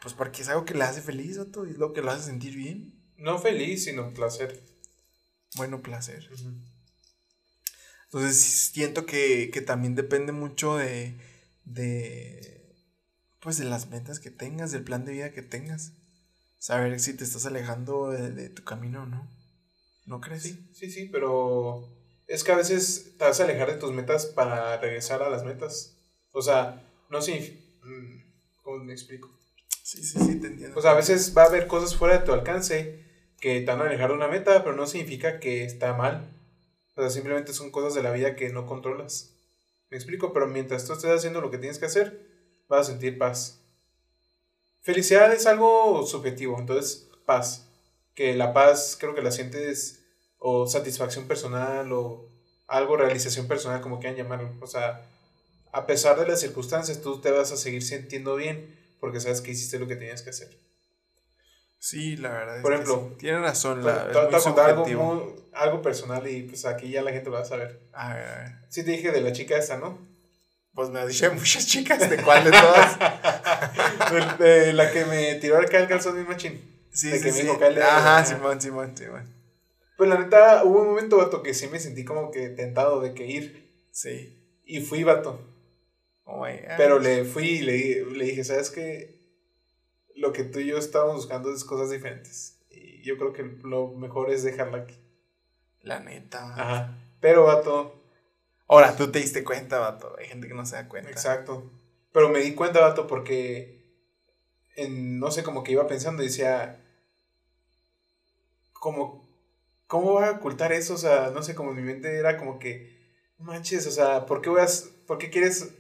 pues porque es algo que le hace feliz, Otto, y es lo que lo hace sentir bien. No feliz, sino placer. Bueno, placer. Entonces siento que, también depende mucho de, de, pues de las metas que tengas, del plan de vida que tengas. Saber si te estás alejando de, tu camino o no. ¿No crees? Sí, sí, sí, pero es que a veces te vas a alejar de tus metas para regresar a las metas. O sea, no sé, mm, ¿cómo me explico? Sí, sí, sí, te entiendo. Pues a veces va a haber cosas fuera de tu alcance que te van a alejar de una meta, pero no significa que está mal. O sea, simplemente son cosas de la vida que no controlas. Me explico, pero mientras tú estés haciendo lo que tienes que hacer, vas a sentir paz. Felicidad es algo subjetivo, entonces paz. Que la paz creo que la sientes o satisfacción personal o algo, realización personal, como quieran llamarlo. O sea, a pesar de las circunstancias, tú te vas a seguir sintiendo bien porque sabes que hiciste lo que tenías que hacer. Sí, la verdad. Por ejemplo, tiene razón. La, te, voy a contar algo, algo, personal y pues aquí ya la gente lo va a saber. A ver, a ver. Sí, te dije de la chica esta, ¿no? Pues me dije muchas chicas, ¿de cuál de todas? de, la que me tiró acá el calzón mi machín. Sí, de sí, que sí. Me Ajá, Simón, Simón, Simón. Pues la neta, hubo un momento, vato, que sí me sentí como que tentado de que ir. Sí. Y fui, vato. Oh Pero le fui y le, le dije, ¿sabes qué? Lo que tú y yo estábamos buscando es cosas diferentes. Y yo creo que lo mejor es dejarla aquí. La neta. Ajá. Pero, vato. Ahora, tú te diste cuenta, vato. Hay gente que no se da cuenta. Exacto. Pero me di cuenta, vato, porque. En, no sé, como que iba pensando y decía. Como. ¿Cómo voy a ocultar eso? O sea, no sé, como mi mente era como que. Manches, o sea, ¿por qué voy a. ¿Por qué quieres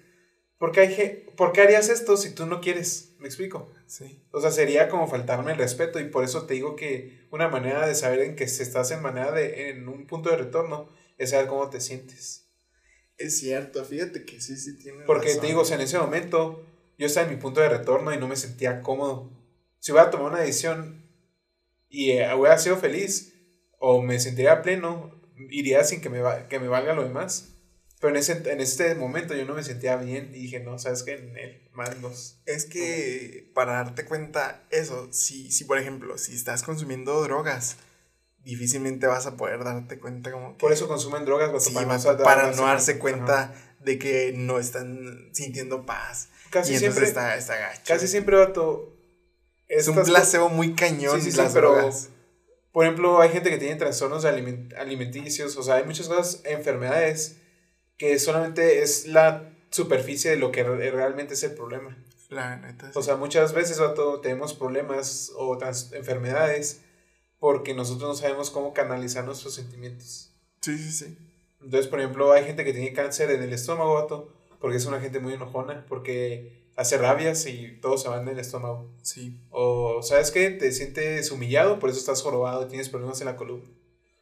¿Por qué, hay, ¿Por qué harías esto si tú no quieres? ¿Me explico? Sí. O sea, sería como faltarme el respeto y por eso te digo que una manera de saber en que estás en manera de, en un punto de retorno es saber cómo te sientes. Es cierto, fíjate que sí, sí tiene Porque te digo, o sea, en ese momento yo estaba en mi punto de retorno y no me sentía cómodo. Si hubiera tomado una decisión y eh, hubiera sido feliz o me sentiría pleno, iría sin que me, que me valga lo demás. Pero en, ese, en este momento yo no me sentía bien y dije, no, sabes que en él, más los... Es que para darte cuenta eso, si, si por ejemplo, si estás consumiendo drogas, difícilmente vas a poder darte cuenta como Por eso consumen drogas, para, no, darse cuenta de que no están sintiendo paz. Casi siempre está, está gacho. Casi siempre, vato... Es un placebo muy cañón sí, las drogas. Por ejemplo, hay gente que tiene trastornos alimenticios, o sea, hay muchas cosas, enfermedades que solamente es la superficie de lo que realmente es el problema. La neta. O sea, muchas veces tenemos problemas o enfermedades porque nosotros no sabemos cómo canalizar nuestros sentimientos. Sí, sí, sí. Entonces, por ejemplo, hay gente que tiene cáncer en el estómago, vato, porque es una gente muy enojona, porque hace rabias y todo se va en el estómago. Sí. O, ¿sabes qué? Te sientes humillado, por eso estás jorobado y tienes problemas en la columna.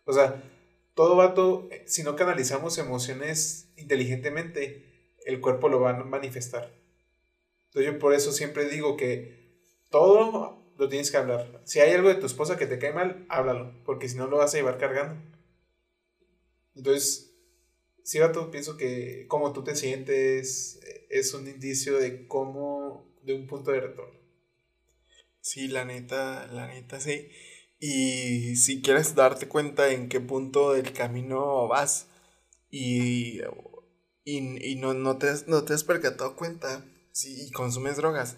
O sea, todo vato, si no canalizamos emociones inteligentemente, el cuerpo lo va a manifestar. Entonces yo por eso siempre digo que todo lo tienes que hablar. Si hay algo de tu esposa que te cae mal, háblalo, porque si no lo vas a llevar cargando. Entonces, sí, vato, pienso que cómo tú te sientes es un indicio de cómo, de un punto de retorno. Sí, la neta, la neta, sí. Y si quieres darte cuenta en qué punto del camino vas y, y, no, no, te, no te has percatado cuenta si consumes drogas,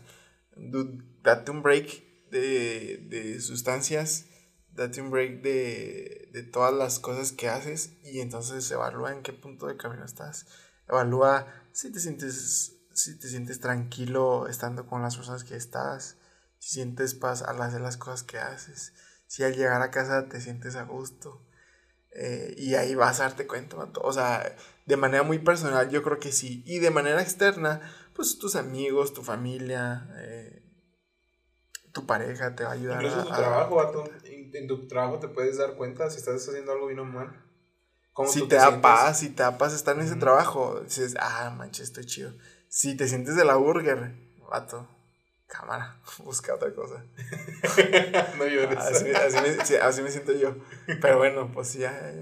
date un break de, de sustancias, date un break de, de, todas las cosas que haces y entonces evalúa en qué punto de camino estás. Evalúa si te sientes, si te sientes tranquilo estando con las personas que estás, si sientes paz al hacer las cosas que haces, si al llegar a casa te sientes a gusto. Eh, y ahí vas a darte cuenta, o sea, de manera muy personal yo creo que sí, y de manera externa, pues tus amigos, tu familia, eh, tu pareja te va a ayudar. Incluso tu trabajo, en, tu trabajo te puedes dar cuenta si estás haciendo algo bien o mal. Si te, da paz, si te da paz estar en ese trabajo, dices, ah, manches, estoy chido. Si te sientes de la burger, vato, cámara, busca otra cosa. no llores. Así, me, siento yo. Pero bueno, pues ya,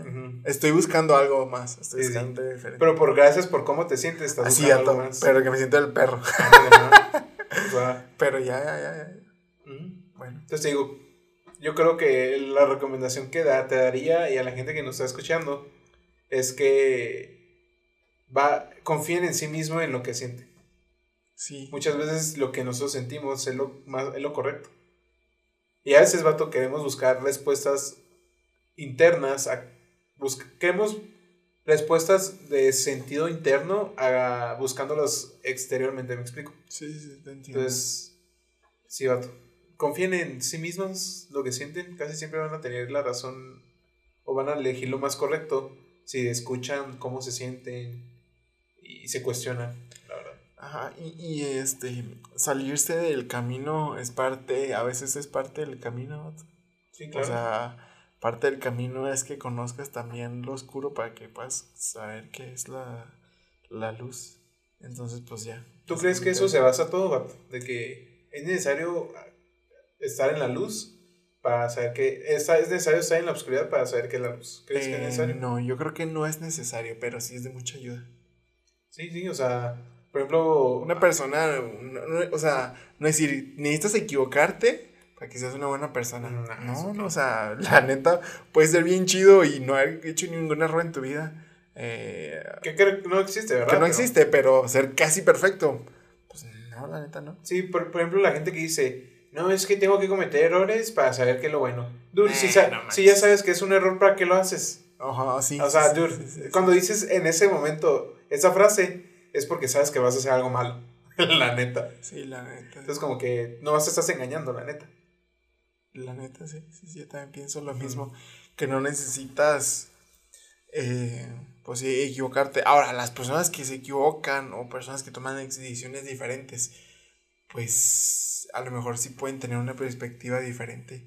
Estoy buscando algo más. Estoy buscando diferente. Pero por gracias por cómo te sientes, estás Así, algo más. Pero que me siento el perro. pero ya, ya, ya. Bueno. Entonces te digo, yo creo que la recomendación que da, te daría y a la gente que nos está escuchando es que va, confíen en sí mismo en lo que siente. Sí. Muchas veces lo que nosotros sentimos es lo, más, es lo correcto. Y a veces, vato, queremos buscar respuestas internas, a, queremos respuestas de sentido interno a, buscándolas exteriormente, ¿me explico? Sí, sí, te entiendo. Entonces, sí, vato. Confíen en sí mismos, lo que sienten, casi siempre van a tener la razón o van a elegir lo más correcto si escuchan cómo se sienten y se cuestionan, la verdad. Ajá, y, y este, salirse del camino es parte, a veces es parte del camino. Sí, claro. O sea, parte del camino es que conozcas también lo oscuro para que puedas saber qué es la, la luz. Entonces, pues ya. ¿Tú crees que eso se basa todo, De que es necesario estar en la luz para saber que es, es necesario estar en la oscuridad para saber que es la luz. ¿Crees que es eh, necesario? No, yo creo que no es necesario, pero sí es de mucha ayuda. Sí, sí, o sea, por ejemplo... Una persona, o sea, no es decir, necesitas equivocarte para que seas una buena persona. No, no, o sea, la neta, puede ser bien chido y no haber hecho ningún error en tu vida. Eh, que, no existe, ¿verdad? Que no existe, pero ser casi perfecto. Pues no, la neta no. Sí, por, por ejemplo, la gente que dice no, es que tengo que cometer errores para saber qué es lo bueno. Dude, si, ya sabes que es un error, ¿para qué lo haces? Ajá, sí. O sea, dude, cuando dices en ese momento esa frase, es porque sabes que vas a hacer algo malo. la neta. Sí, la neta. Entonces, como que no te estás engañando, la neta. La neta, sí, sí, sí yo también pienso lo mismo. Que no necesitas, eh, pues sí, equivocarte. Ahora, las personas que se equivocan o personas que toman decisiones diferentes, pues a lo mejor sí pueden tener una perspectiva diferente.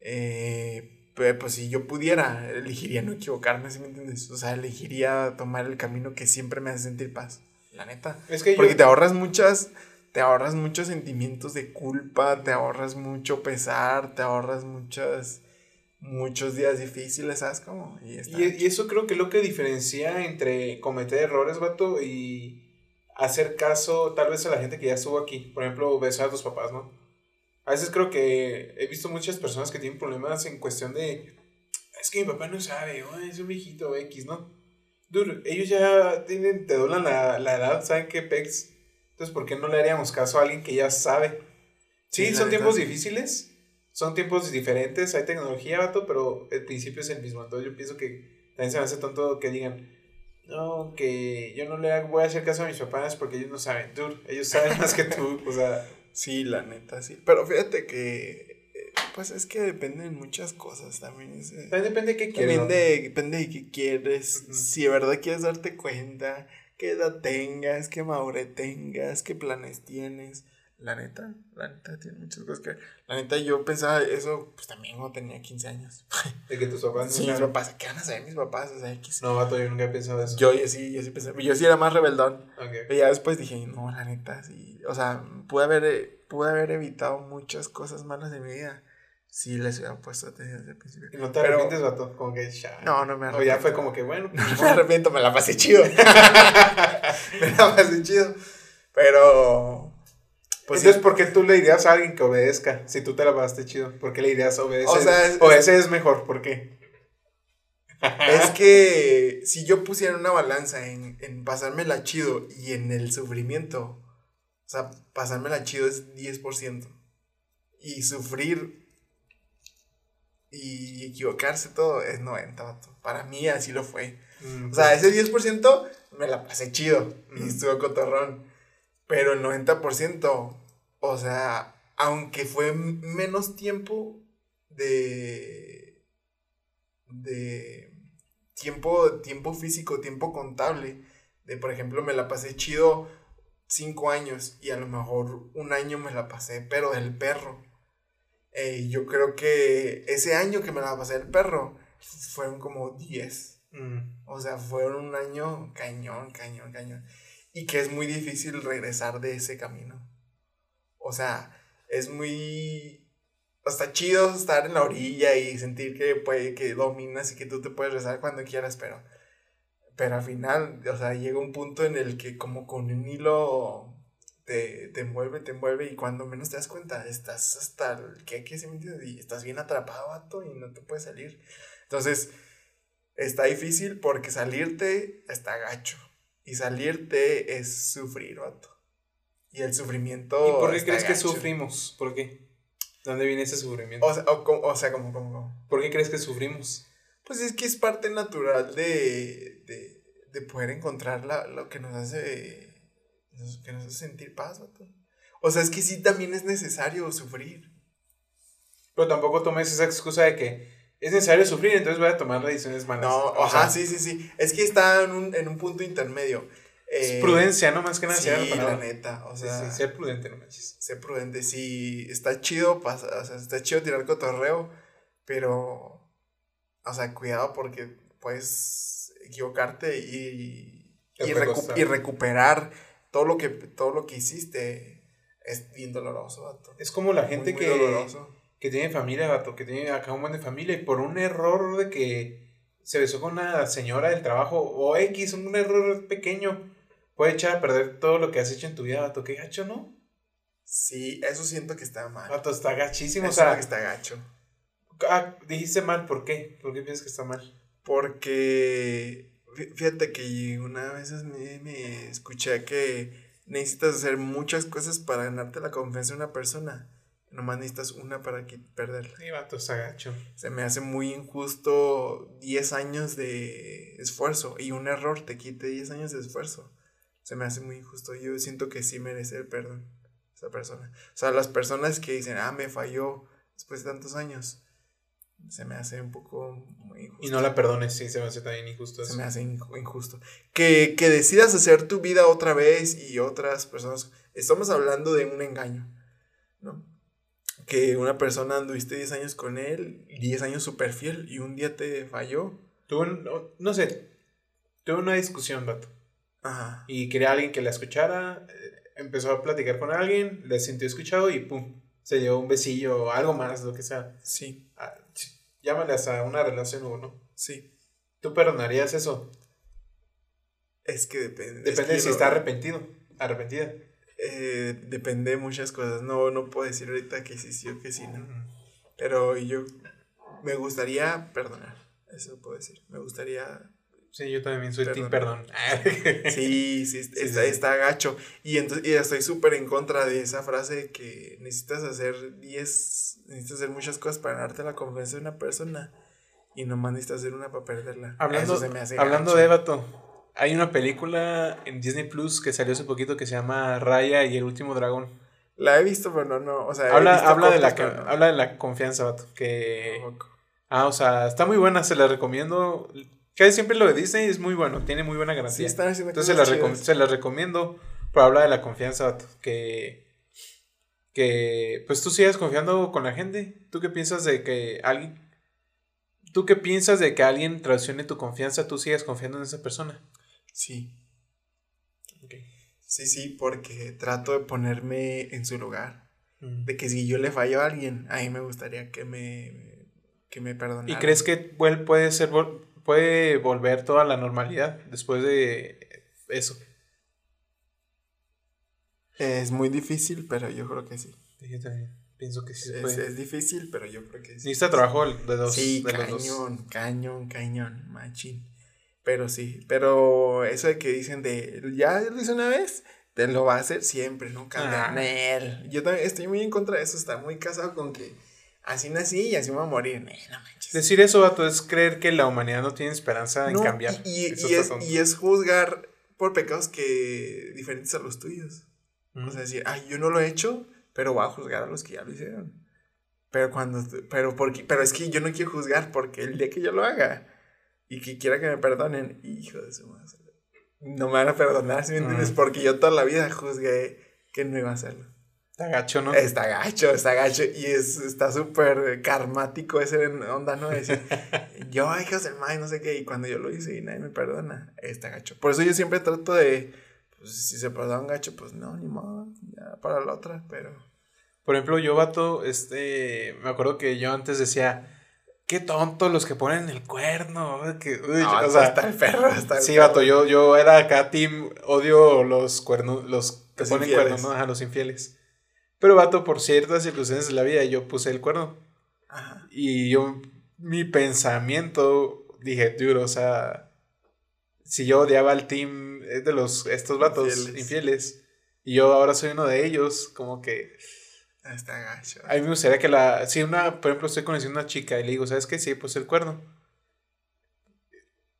Eh, pues si yo pudiera, elegiría no equivocarme, ¿sí me entiendes? O sea, elegiría tomar el camino que siempre me hace sentir paz, la neta. Es que Porque te ahorras muchas, te ahorras muchos sentimientos de culpa, te ahorras mucho pesar, te ahorras muchas, muchos días difíciles, ¿sabes cómo? Y, y, y eso creo que es lo que diferencia entre cometer errores, vato, y hacer caso tal vez a la gente que ya estuvo aquí. Por ejemplo, besar a tus papás, ¿no? A veces creo que he visto muchas personas que tienen problemas en cuestión de, es que mi papá no sabe, o es un viejito X, ¿no? Dude, ellos ya tienen, te doblan la, la edad, saben qué pex. Entonces, ¿por qué no le haríamos caso a alguien que ya sabe? Sí, son tiempos difíciles, son tiempos diferentes, hay tecnología, vato, pero el principio es el mismo. Entonces, yo pienso que también se me hace tonto que digan, no, que yo no le voy a hacer caso a mis papás porque ellos no saben, dude, ellos saben más que tú, o sea. Sí, la neta, sí. Pero fíjate que, eh, pues es que dependen muchas cosas también. también depende de qué quieres. Depende, depende de qué quieres. Si de verdad quieres darte cuenta qué edad tengas, qué madurez tengas, qué planes tienes. La neta, la neta tiene muchas cosas que ver. La neta, yo pensaba eso, pues también cuando tenía 15 años. De que tus papás Sí, mis papás, ¿qué van a hacer mis papás? O sea, X. No, vato, yo nunca he pensado eso. Yo, yo sí, yo sí pensé, yo sí era más rebeldón. Ok. Pero ya después dije, no, la neta, sí. O sea, pude haber, eh, pude haber evitado muchas cosas malas de mi vida si les hubiera puesto atención desde el principio. ¿Y no te Pero- arrepientes, vato? Como que ya. No, no me O ya arrepiento. fue como que, bueno, pues, No me arrepiento, me la pasé chido. me la pasé chido. Pero. Pues Entonces, sí, ¿por qué tú le dirías a alguien que obedezca? Si tú te la pasaste chido. ¿Por qué le dirías obedece? O sea, es- obedece es mejor. ¿Por qué? es que si yo pusiera una balanza en, en pasármela chido y en el sufrimiento, o sea, pasármela chido es 10%. Y sufrir y equivocarse todo es 90, vato. Para mí así lo fue. Mm, O sea, ese 10% me la pasé chido y Mm. estuvo cotorrón. Pero el 90%, o sea, aunque fue menos tiempo de. de. tiempo, tiempo físico, tiempo contable. De por ejemplo, me la pasé chido cinco años y a lo mejor un año me la pasé, pero del perro. Eh, yo creo que ese año que me la pasé del perro fueron como 10. mm, O sea, fueron un año cañón, cañón, cañón. Y que es muy difícil regresar de ese camino. O sea, es muy... Está chido estar en la orilla y sentir que, puede, que dominas y que tú te puedes rezar cuando quieras, pero... Pero al final, o sea, llega un punto en el que como con un hilo te, te envuelve, te envuelve y cuando menos te das cuenta, estás hasta el que que ¿sí me entiendes? Y estás bien atrapado, vato, y no te puedes salir. Entonces, está difícil porque salirte está gacho. Y salirte es sufrir, vato. Y el sufrimiento. ¿Y por qué crees que sufrimos? ¿Por qué? ¿Dónde viene ese sufrimiento? O sea, o, o sea, como, como, como. ¿Por qué crees que sufrimos? Pues es que es parte natural de, de, de poder encontrar la- lo que nos hace. que nos hace sentir paz, vato. O sea, es que sí también es necesario sufrir. Pero tampoco tomes esa excusa de que es necesario sufrir, entonces voy a tomar decisiones malas. No, O ajá, sea, sí, sí, sí. Es que está en un, en un punto intermedio. Es Eh, prudencia, ¿no? Más que nada, Sí, la neta. O sea, sí, ser prudente, no manches. sé prudente. Sí, está chido, pasa, o sea, está chido tirar cotorreo, pero, o sea, cuidado porque puedes equivocarte y, y, recu- y recuperar todo lo que todo lo que hiciste. Es bien doloroso, vato. Es como la Muy, gente muy que, doloroso. Que tiene familia, vato, que tiene acá un buen de familia y por un error de que se besó con una señora del trabajo o X, un error pequeño, puede echar a perder todo lo que has hecho en tu vida, vato. Qué gacho, ¿no? Sí, eso siento que está mal. Vato, está gachísimo. Eso O sea, que está gacho. ah, dijiste mal, ¿por qué? ¿Por qué piensas que está mal? Porque fí- fíjate que una vez me, me escuché que necesitas hacer muchas cosas para ganarte la confianza de una persona. Nomás necesitas una para perderla. Sí, vato, está gacho. Se me hace muy injusto 10 años de esfuerzo y un error te quite 10 años de esfuerzo. Se me hace muy injusto. Yo siento que sí merece el perdón esa persona. O sea, las personas que dicen, ah, me falló después de tantos años, se me hace un poco muy injusto. Y no la perdones, sí, se me hace también injusto Se eso. me hace inju- injusto. Que, que decidas hacer tu vida otra vez y otras personas. Estamos hablando de un engaño, ¿no? Que una persona anduviste 10 años con él, 10 años súper fiel y un día te falló. Tuve, no, no sé, tuve una discusión, vato. Ajá. Y quería alguien que la escuchara. eh, Empezó a platicar con alguien, le sintió escuchado y pum, se dio un besillo o algo más, lo que sea. Sí, Ah, sí, Llámale hasta una relación o no. sí. ¿Tú perdonarías eso? Es que depende. es Depende que si está arrepentido, arrepentida. Eh, depende de muchas cosas. No, no puedo decir ahorita que sí, sí o que sí, no. Pero yo me gustaría perdonar. Eso puedo decir. Me gustaría Sí, yo también soy team Perdón. Sí, sí, Sí, está, sí. está gacho. Y, entonces, y estoy súper en contra de esa frase de que necesitas hacer 10, necesitas hacer muchas cosas para ganarte la confianza de una persona y nomás necesitas hacer una para perderla. Hablando, hablando gacho. de Vato, hay una película en Disney Plus que salió hace poquito que se llama Raya y el último dragón. La he visto, pero no, no. O sea, Habla, habla, de la, que- no. habla de la confianza, Vato. Que, ah, o sea, está muy buena, se la recomiendo. Casi siempre lo de Disney es muy bueno, tiene muy buena garantía. Sí, están haciendo Entonces se cosas chidas. se las recomiendo. Pero habla de la confianza, vato, que, que pues tú sigas confiando con la gente. ¿Tú qué piensas de que alguien... ¿Tú qué piensas de que alguien traicione tu confianza, tú sigas confiando en esa persona? Sí. Sí, sí, porque trato de ponerme en su lugar. De que si yo le fallo a alguien, a mí me gustaría que me, que me perdonara. ¿Y crees que puede ser puede volver toda la normalidad después de eso? Es muy difícil, pero yo creo que sí. Yo también pienso que sí se Es, puede. es difícil, pero yo creo que sí. Necesita trabajo de dos. Sí, de los dos. cañón, cañón, cañón, machín. Pero sí, pero eso de que dicen de, ya lo hizo una vez, te lo va a hacer siempre, no cambia Ah. Nel. Yo también estoy muy en contra de eso, está muy casado con que así nací y así me voy a morir. Nel, no manches. Decir eso, vato, es creer que la humanidad no tiene esperanza en cambiar. Y, y- Eso y está es, tonto. y es juzgar por pecados que diferentes a los tuyos. Mm. O sea, decir, ay, yo no lo he hecho, pero voy a juzgar a los que ya lo hicieron. Pero cuando, pero porque, pero es que yo no quiero juzgar porque el día que yo lo haga y que quiera que me perdonen, hijo de su madre, no me van a perdonar, ¿sí me entiendes? Mm. Porque yo toda la vida juzgué que no iba a hacerlo. Está gacho, ¿no? Está gacho, está gacho y es, está súper karmático ese onda, ¿no? De Decir, yo, hijos del mal, no sé qué, y cuando yo lo hice y nadie me perdona, está gacho. Por eso yo siempre trato de, pues si se perdona un gacho, pues no, ni modo, ya para la otra, pero... Por ejemplo, yo, vato, este, me acuerdo que yo antes decía, qué tonto los que ponen el cuerno, que, uy, No, o sea, está el perro, está el sí, perro. vato, yo, yo era acá team, odio los cuernos, los que Los ponen cuernos, ¿no? Ajá, los infieles. Pero, vato, por ciertas circunstancias de la vida, yo puse el cuerno. Ajá. Y yo, mi pensamiento, dije, duro, o sea, si yo odiaba al team eh, de los, estos vatos Infieles. infieles, y yo ahora soy uno de ellos, como que Está gacho. a mí me gustaría que la, si una, por ejemplo, estoy conociendo a una chica y le digo, ¿sabes qué? Sí, pues el cuerno.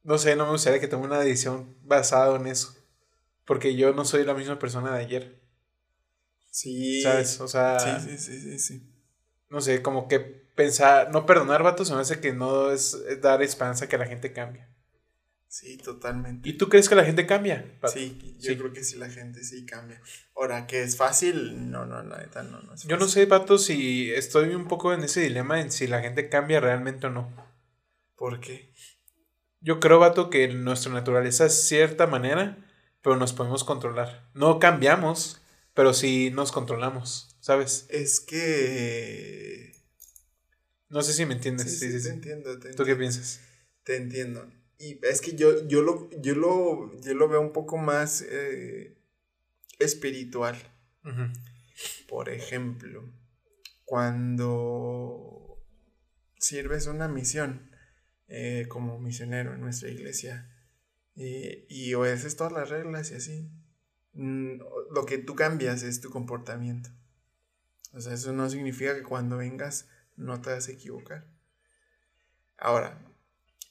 No sé, no me gustaría que tome una decisión basada en eso, porque yo no soy la misma persona de ayer, Sí. ¿sabes? O sea, Sí, sí, sí, sí, sí. no sé, como que pensar, no perdonar vatos se me hace que no es, es dar esperanza que la gente cambie. Sí, totalmente. ¿Y tú crees que la gente cambia? Sí, yo Sí. creo que sí la gente sí cambia. Ahora, que es fácil, no, no, la neta, no, no es Yo no sé, Pato, si estoy un poco en ese dilema en si la gente cambia realmente o no. ¿Por qué? Yo creo, Vato, que nuestra naturaleza es cierta manera, pero nos podemos controlar. No cambiamos, pero sí nos controlamos, ¿sabes? Es que... No sé si me entiendes. sí, Sí, sí, te sí. entiendo, te ¿Tú qué entiendo. piensas? Te entiendo. Y es que yo, yo, lo, yo, lo, yo lo veo un poco más eh, espiritual. Por ejemplo, cuando sirves una misión eh, como misionero en nuestra iglesia eh, y obedeces todas las reglas y así, mm, lo que tú cambias es tu comportamiento. O sea, eso no significa que cuando vengas no te vas a equivocar. Ahora,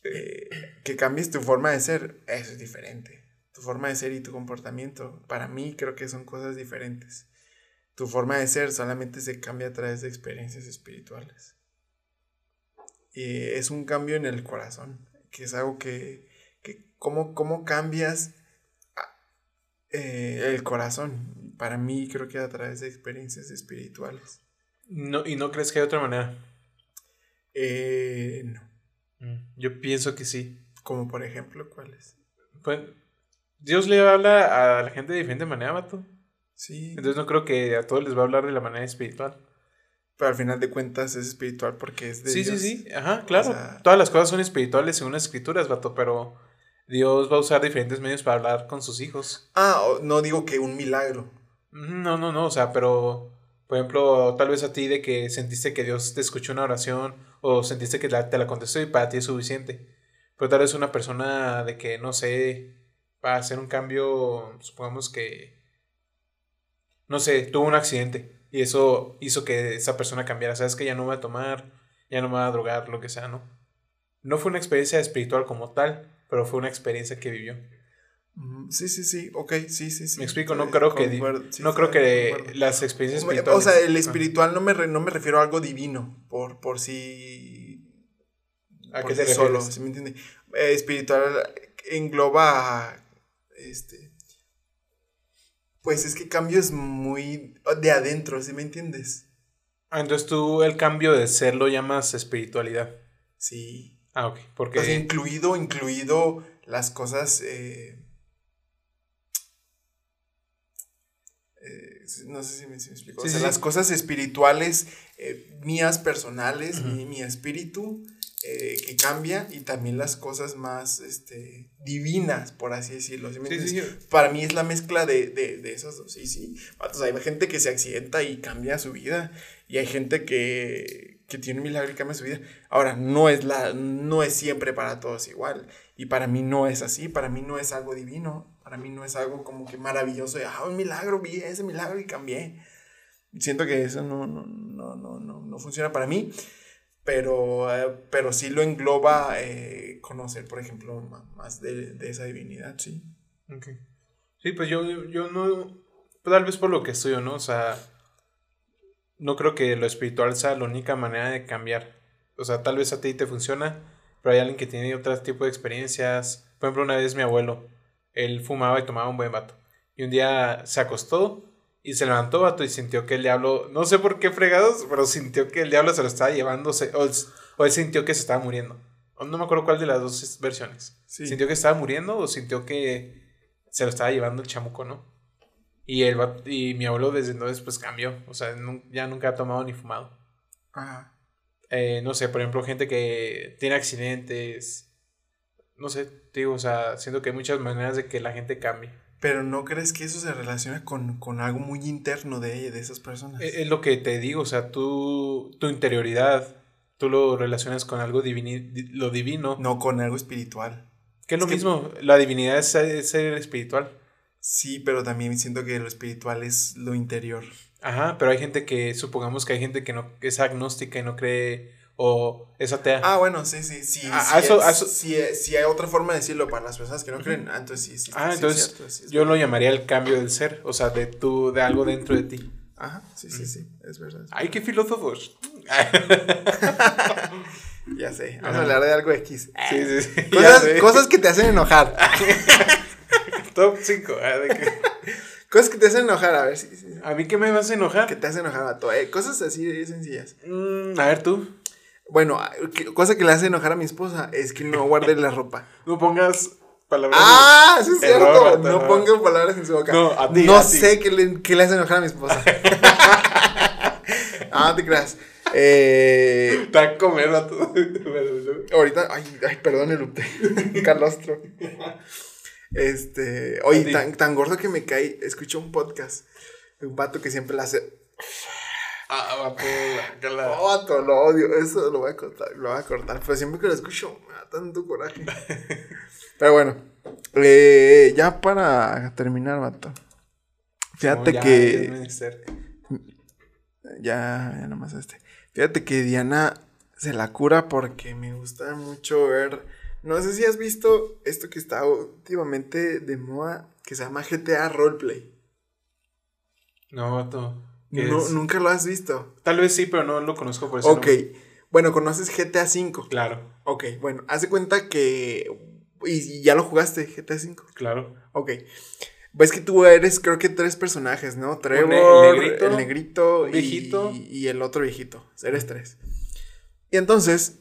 eh, que cambies tu forma de ser, eso es diferente. Tu forma de ser y tu comportamiento, para mí creo que son cosas diferentes. Tu forma de ser solamente se cambia a través de experiencias espirituales. Y es un cambio en el corazón, que es algo que, que ¿cómo, cómo cambias ah, eh, el corazón? Para mí creo que a través de experiencias espirituales. No, ¿Y no crees que hay otra manera? Eh, no. Yo pienso que sí. Como por ejemplo, ¿cuáles? Pues, Dios le habla a la gente de diferente manera, Vato. Sí. Entonces no creo que a todos les va a hablar de la manera espiritual. Pero al final de cuentas es espiritual porque es de Sí, Dios. sí, sí. Ajá, claro. O sea- Todas las cosas son espirituales según las escrituras, vato, pero Dios va a usar diferentes medios para hablar con sus hijos. Ah, no digo que un milagro. No, no, no, o sea, pero, por ejemplo, tal vez a ti de que sentiste que Dios te escuchó una oración o sentiste que te la contestó y para ti es suficiente. Pero tal vez una persona de que, no sé, va a hacer un cambio, supongamos que, no sé, tuvo un accidente y eso hizo que esa persona cambiara. Sabes que ya no va a tomar, ya no va a drogar, lo que sea, ¿no? No fue una experiencia espiritual como tal, pero fue una experiencia que vivió. Sí, sí, sí, ok, sí, sí, sí. Me explico, no Estoy- creo que, di- concuerdo, sí, no creo que las experiencias O sea, el espiritual no me, re- no me refiero a algo divino, por, por sí. ¿A por qué te sí solo? ¿sí me entiende? eh, espiritual engloba, este, pues es que cambio es muy de adentro, ¿sí me entiendes? Ah, entonces tú el cambio de ser lo llamas espiritualidad. Sí. Ah, ok. Porque... O sea, incluido, incluido las cosas... Eh, eh, no sé si me, explico. o sea, las cosas espirituales eh, mías, personales, mi, mi, espíritu, eh, que cambia y también las cosas más este, divinas, por así decirlo. Para mí es la mezcla de, de, de esas dos. Sí, sí. hay gente que se accidenta y cambia su vida y hay gente que, que tiene un milagro y cambia su vida. Ahora, no es, la, no es siempre para todos igual. Y para mí no es así, para mí no es algo divino, para mí no es algo como que maravilloso, de, ah, un milagro, vi ese milagro y cambié. Siento que eso no, no, no, no, no, funciona para mí pero, eh, pero sí lo engloba eh, conocer, por ejemplo, más de, esa divinidad, sí. Okay. Sí, pues yo, yo no, tal vez por lo que estudio, ¿no? O sea, no creo que lo espiritual sea la única manera de cambiar. O sea, tal vez a ti te funciona, pero hay alguien que tiene otro tipo de experiencias. Por ejemplo, una vez mi abuelo, él fumaba y tomaba un buen vato. Y un día se acostó y se levantó, vato, y sintió que el diablo, no sé por qué fregados, pero sintió que el diablo se lo estaba llevando, o, él sintió que se estaba muriendo. No me acuerdo cuál de las dos versiones. Sintió que estaba muriendo o sintió que se lo estaba llevando el chamuco, ¿no? Y, el, y mi abuelo desde entonces pues cambió, o sea, ya nunca ha tomado ni fumado. Ajá. Eh, no sé, por ejemplo, gente que tiene accidentes, no sé, digo, o sea, siento que hay muchas maneras de que la gente cambie. Pero ¿no crees que eso se relaciona con, algo muy interno de, de esas personas? E, es, lo que te digo, o sea, tú, tu interioridad, tú lo relacionas con algo divino, lo divino. No, con algo espiritual. Que es lo mismo, la divinidad es ser, espiritual. Sí, pero también siento que lo espiritual es lo interior. Ajá, pero hay gente que, supongamos que hay gente que no es agnóstica y no cree o es atea. Ah, bueno, sí, sí, sí. Ah, eso, si, hay otra forma de decirlo para las personas que no creen, ah, entonces sí, sí. Ah, entonces yo lo llamaría el cambio del ser, o sea, de tú, de algo dentro de ti. Ajá, sí, sí, sí, es verdad. Ay, qué filósofos. ya sé, vamos a hablar de algo X. Sí, sí, sí. Cosas, cosas que te hacen enojar. Top 5. Cosas que te hacen enojar, a ver si. ¿A mí qué me vas a enojar? Que te hacen enojar a todo, eh, Cosas así sencillas. Mm, a ver tú. Bueno, cosa que le hace enojar a mi esposa es que no guarde la ropa. No pongas palabras. Ah, sí es cierto. no pongas palabras en su boca. No, a ti, no sé qué le, qué le, hace enojar a mi esposa. ah, no te creas. Eh, Está comiendo todo. Ahorita, ay, ay, perdón, el Carlostro. Este, oye, tan, tan gordo que me cae, escucho un podcast. Un vato que siempre le hace. Ah, vato, oh, vato, lo odio. Eso lo voy a cortar, lo voy a cortar. Pero siempre que lo escucho, me da tanto coraje. Pero bueno, eh, ya para terminar, vato. Fíjate que. Ya, ya nomás este. Fíjate que Diana se la cura porque me gusta mucho ver. No sé si has visto esto que está últimamente de moda que se llama GTA Roleplay. No, vato. No, nunca lo has visto. Tal vez sí, pero no lo conozco por eso. Ok. Bueno, conoces GTA V. Claro. Ok, bueno, haz cuenta que. Y, ya lo jugaste, GTA V. Claro. Ok. Ves que tú eres, creo que tres personajes, ¿no? Trevor, el negrito, viejito. Y, el otro viejito. Eres tres. Y entonces,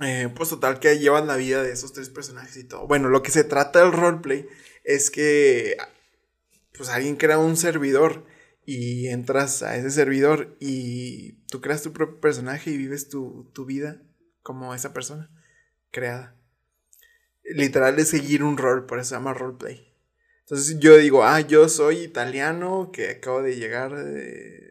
eh, pues total que llevan la vida de esos tres personajes y todo. Bueno, lo que se trata del roleplay es que, pues alguien crea un servidor y entras a ese servidor y tú creas tu propio personaje y vives tu, vida como esa persona creada. Literal es seguir un rol, por eso se llama roleplay. Entonces yo digo, ah, yo soy italiano que acabo de llegar de,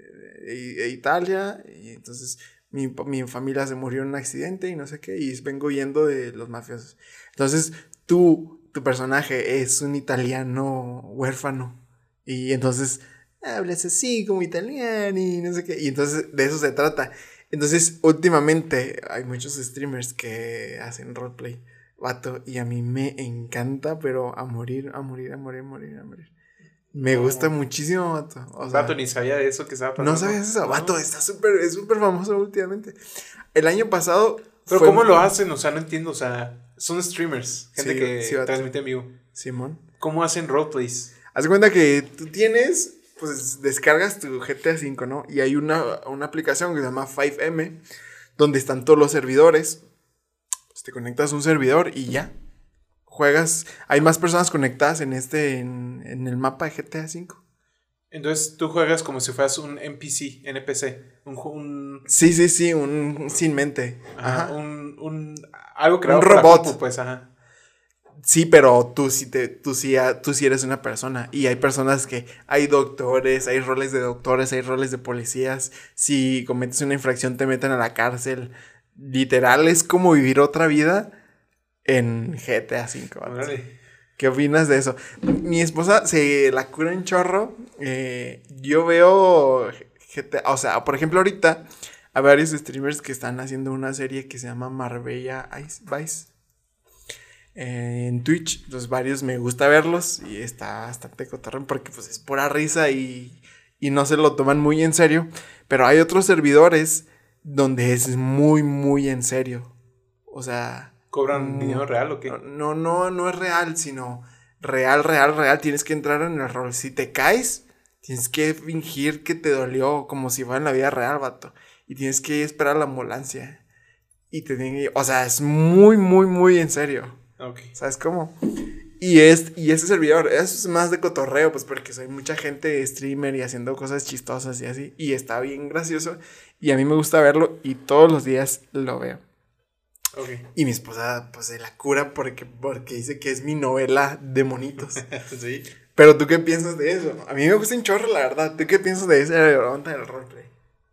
Italia y entonces mi, mi, familia se murió en un accidente y no sé qué y vengo huyendo de los mafiosos. Entonces tú, tu personaje es un italiano huérfano y entonces hablas así como italiano y no sé qué. Y entonces de eso se trata. Entonces, últimamente hay muchos streamers que hacen roleplay, vato, y a mí me encanta, pero a morir, a morir, a morir, a morir, a morir. Me gusta muchísimo, vato. O sea, vato, ni sabía de eso que estaba pasando. No sabías eso, vato, está súper, es súper famoso últimamente. El año pasado. Pero ¿cómo lo hacen? O sea, no entiendo, o sea, son streamers, gente Sí, que sí, transmite en vivo. Simón. ¿Cómo hacen roleplays? Haz cuenta que tú tienes, pues descargas tu GTA V, ¿no? Y hay una, una aplicación que se llama 5M, donde están todos los servidores. Pues te conectas a un servidor y ya. Juegas. Hay más personas conectadas en este, en, en el mapa de GTA V. Entonces tú juegas como si fueras un NPC, NPC, un, un, Sí, sí, sí, un, un sin mente. ajá, Ajá. un, un algo creado Un robot. compu, pues, ajá. Sí, pero tú sí, te, tú, sí, tú sí eres una persona. Y hay personas que hay doctores, hay roles de doctores, hay roles de policías. Si cometes una infracción te meten a la cárcel. Literal es como vivir otra vida en GTA V. ¿Qué opinas de eso? Mi esposa se la cura en chorro. eh, yo veo GTA, o sea, por ejemplo ahorita hay varios streamers que están haciendo una serie que se llama Marbella Ice Vice. Eh, en Twitch, los varios me gusta verlos y está bastante cotorrón porque pues es pura risa y, y no se lo toman muy en serio. Pero hay otros servidores donde es muy, muy en serio. O sea, ¿Cobran dinero real o qué? no, no, no es real, sino real, real, real. Tienes que entrar en el rol. Si te caes, tienes que fingir que te dolió como si fuera en la vida real, vato. Y tienes que esperar a la ambulancia. Y te tienen que- O sea, es muy, muy, muy en serio. Ok. ¿Sabes cómo? Y, es, y ese servidor, eso es más de cotorreo, pues porque soy mucha gente streamer y haciendo cosas chistosas y así. Y está bien gracioso. Y a mí me gusta verlo y todos los días lo veo. Ok. Y mi esposa, pues, se la cura porque, porque dice que es mi novela de monitos. sí. Pero tú qué piensas de eso? A mí me gusta un chorro, la verdad. ¿Tú qué piensas de ese onda del roleplay?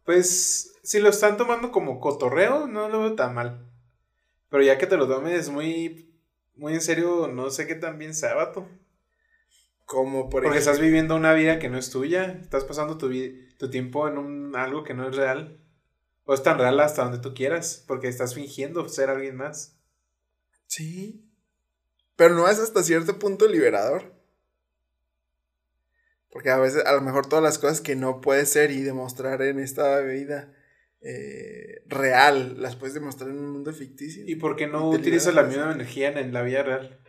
Pues, si lo están tomando como cotorreo, no lo veo tan mal. Pero ya que te lo tomes muy, muy en serio, no sé qué tan bien sea, vato. Como por Porque ejemplo. estás viviendo una vida que no es tuya. Estás pasando tu, tu tiempo en un, algo que no es real. O es tan real hasta donde tú quieras. Porque estás fingiendo ser alguien más. Sí. Pero no es hasta cierto punto liberador. Porque a veces, a lo mejor todas las cosas que no puedes ser y demostrar en esta vida eh, real, las puedes demostrar en un mundo ficticio. ¿Y por qué no utilizas la misma energía en, en la vida real?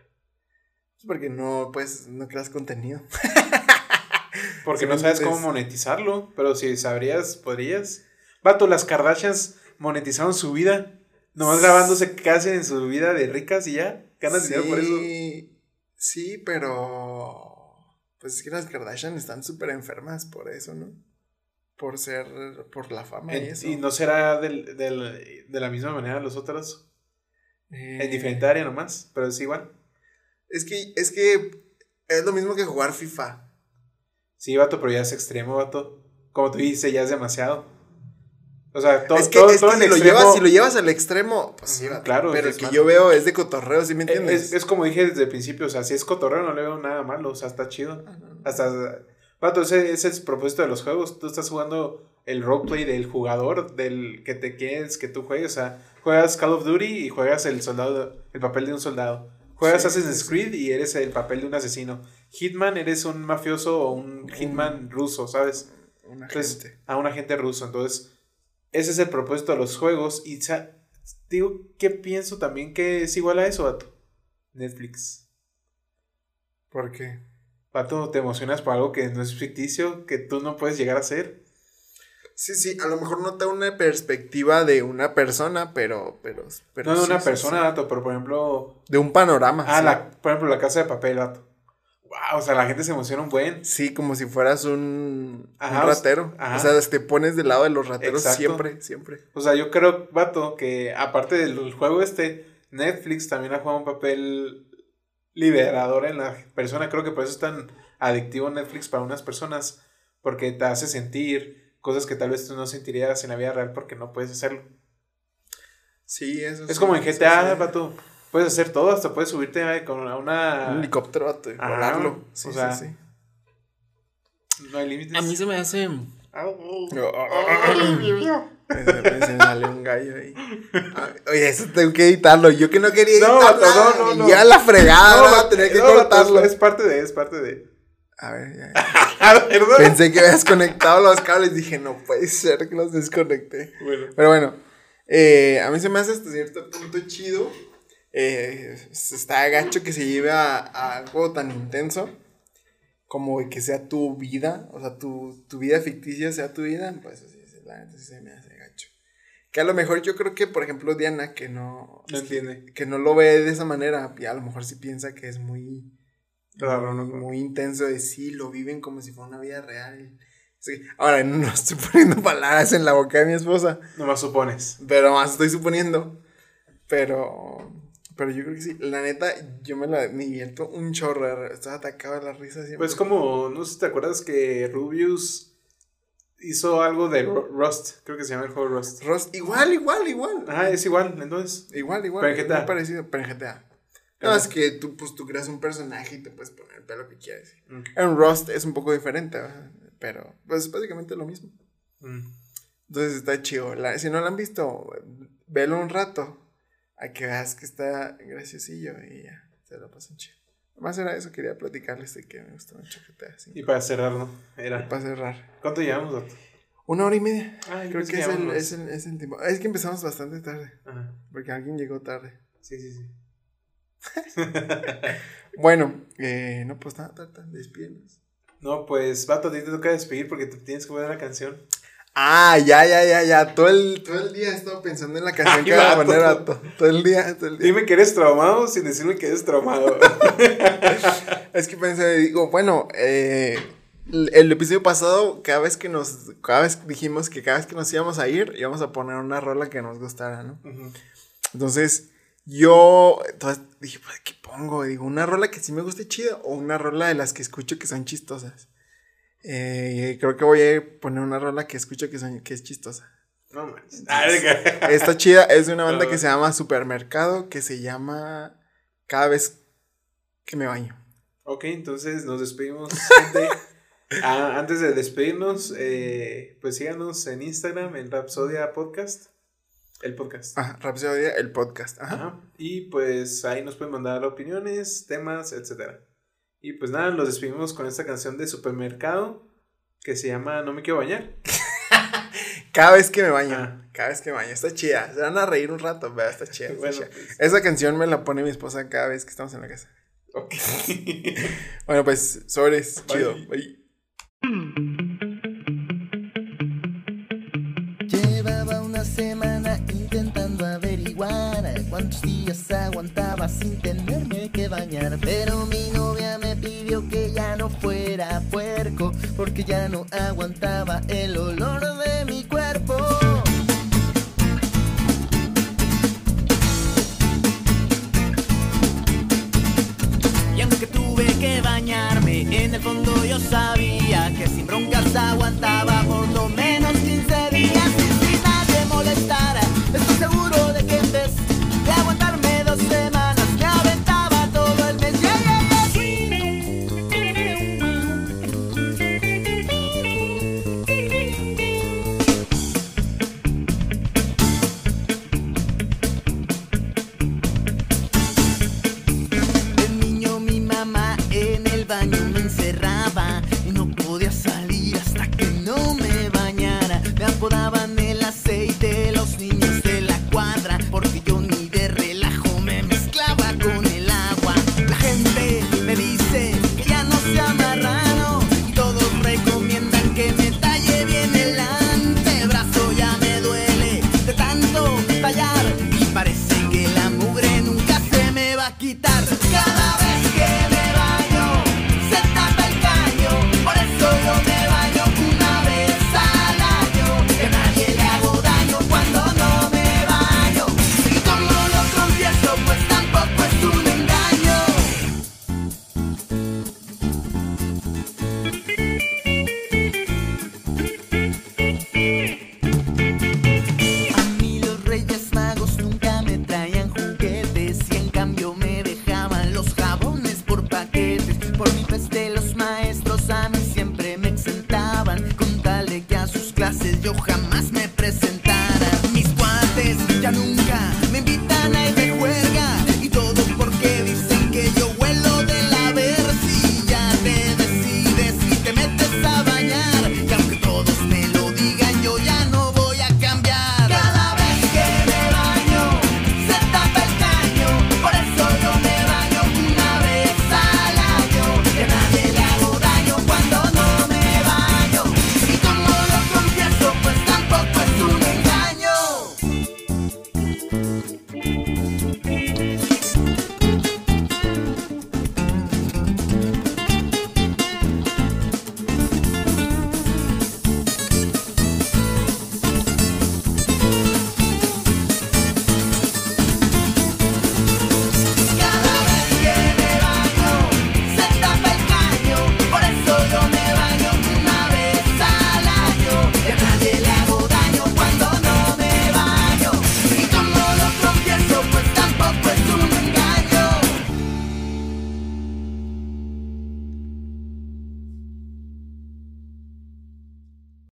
Es porque no, pues, no creas contenido. Porque Sí, no sabes cómo monetizarlo. Pero si sabrías, podrías. Vato, las Kardashians monetizaron su vida. Nomás grabándose hacen en su vida de ricas y ya. Ganas dinero por eso. Sí, sí, pero. Pues es que las Kardashian están súper enfermas por eso, ¿no? Por ser. Por la fama y eso. y no será del- del- de la misma manera los otros. Eh, En diferente área nomás. Pero es igual. Es que, es que es lo mismo que jugar FIFA. Sí, vato, pero ya es extremo, vato. Como tú dices, ya es demasiado. O sea, todo, es que, todo, es todo que si, lo extremo- llevas, si lo llevas al extremo, pues sí, vato, claro, Pero el que malo. yo veo es de cotorreo, ¿sí me Es, entiendes? es- es como dije desde el principio, o sea, si es cotorreo no le veo nada malo, o sea, está chido. Hasta, vato, ese, ese es el propósito de los juegos. Tú estás jugando el roleplay del jugador, del que te quieres que tú juegues. O sea, juegas Call of Duty y juegas el soldado, el papel de un soldado. Juegas Sí, Assassin's. Creed y eres el papel de un asesino. Hitman, eres un mafioso o un hitman ruso, ¿sabes? Una Entonces, gente. a un agente ruso. Entonces, ese es el propósito de los juegos. Y sa- digo, ¿qué pienso también que es igual a eso, vato? Netflix. ¿Por qué? Pato, te emocionas por algo que no es ficticio, que tú no puedes llegar a ser. Sí, sí, a lo mejor no te da una perspectiva de una persona, pero. pero, pero no de sí, una sí, persona, sí. vato, pero por ejemplo. De un panorama. Ah, sí. la, por ejemplo, la casa de papel, vato. Wow, o sea, la gente se emociona un buen. Sí, como si fueras un, Ajá, un ratero. ajá. O sea, te pones del lado de los rateros Exacto. siempre, siempre. O sea, yo creo, vato, que aparte del juego este, Netflix también ha jugado un papel liberador en la persona. Creo que por eso es tan adictivo Netflix para unas personas, porque te hace sentir cosas que tal vez tú no sentirías en la vida real porque no puedes hacerlo. Sí, eso Es sí, como en GTA, sí. vato. Puedes hacer todo, hasta puedes subirte con a Un una... helicóptero, Ajá, volarlo. Sí, o sea, sí, sí. No hay límites. A mí se me hace. Se me salió un gallo ahí. Ah, Oye, eso tengo que editarlo. Yo que no quería editarlo. No, no, no, no. Ya la fregada, No, tener que no, cortarlo. Es, parte de, es parte de... A ver, ya. Perdón. Pensé que habías conectado los cables. Dije, no puede ser que los desconecté. Bueno. Pero bueno, eh, a mí se me hace hasta cierto punto chido eh, está gacho que se lleve a, a algo tan intenso como que sea tu vida, o sea, tu, tu vida ficticia sea tu vida, pues así, la neta sí se me hace. Que a lo mejor yo creo que, por ejemplo, Diana, que no, No entiende. que no lo ve de esa manera, y a lo mejor sí piensa que es muy, Raro, ¿no? muy intenso de sí, lo viven como si fuera una vida real. Sí. Ahora, no estoy poniendo palabras en la boca de mi esposa, Nomás supones. pero más estoy suponiendo. Pero, pero yo creo que sí. La neta, yo me la me divierto un chorro. Estaba atacado de la risa siempre. Pues como, no sé si te acuerdas que Rubius hizo algo de Ru- Rust. Creo que se llama el juego Rust. Ross, igual, igual, igual. Ah, es igual, entonces. Igual, igual. Pero en GTA. parecido, pero GTA. No, es que tú, pues, tú creas un personaje y te puedes poner el pelo que quieras. Mm. En Rust es un poco diferente, ¿verdad? pero pues básicamente lo mismo. Mm. Entonces está chido. La- si no lo han visto, velo un rato. A que veas que está graciosillo y ya, se lo pasan chido. Más era eso, quería platicarles de que me gustó mucho GTA. sí. Y para cerrar, ¿no? Era. Para cerrar. ¿Cuánto llevamos, Otto? Una hora y media. Ah, Creo que que es el, es, el, es el tiempo. Es que empezamos bastante tarde, Ajá. porque alguien llegó tarde. Sí, sí, sí. Bueno, eh, no, pues nada, Tata, despídenos. No, pues, vato, a ti te toca despedir porque te tienes que poner la canción. Ah, ya, ya, ya, ya. Todo el, todo el día he estado pensando en la canción Ay, que iba a poner, vato. Todo el día, todo el día. Dime que eres traumado sin decirme que eres traumado. Es que pensé, digo, bueno, eh, el, el episodio pasado, cada vez que nos, cada vez dijimos que cada vez que nos íbamos a ir, íbamos a poner una rola que nos gustara, ¿no? Entonces, yo, entonces dije, pues, ¿qué pongo? Digo, una rola que sí me guste chida o una rola de las que escucho que son chistosas. Eh, creo que voy a poner una rola que escucho que, son, que es chistosa. no manches. Ah. Esta chida es de una banda que se llama Supermercado, que se llama Cada vez que me baño. Ok, entonces nos despedimos, gente. Ah, antes de despedirnos, eh, pues síganos en Instagram, en Rapsodia Podcast. El podcast. Ajá, Rapsodia, el podcast. Ajá. Ajá. Y pues ahí nos pueden mandar opiniones, temas, etcétera. Y pues nada, los despedimos con esta canción de Supermercado que se llama No me quiero bañar. Cada vez que me baño. Ah. Cada vez que me baño. Está chida. Se van a reír un rato, vea, está chida. está Bueno, chida. pues, Esa canción me la pone mi esposa cada vez que estamos en la casa. ok. Bueno, pues, sobres. Bye. Chido. Bye. Cuántos días aguantaba sin tenerme que bañar. Pero mi novia me pidió que ya no fuera puerco, porque ya no aguantaba el olor de mi cuerpo. Y aunque tuve que bañarme, en el fondo yo sabía que sin broncas aguantaba por lo menos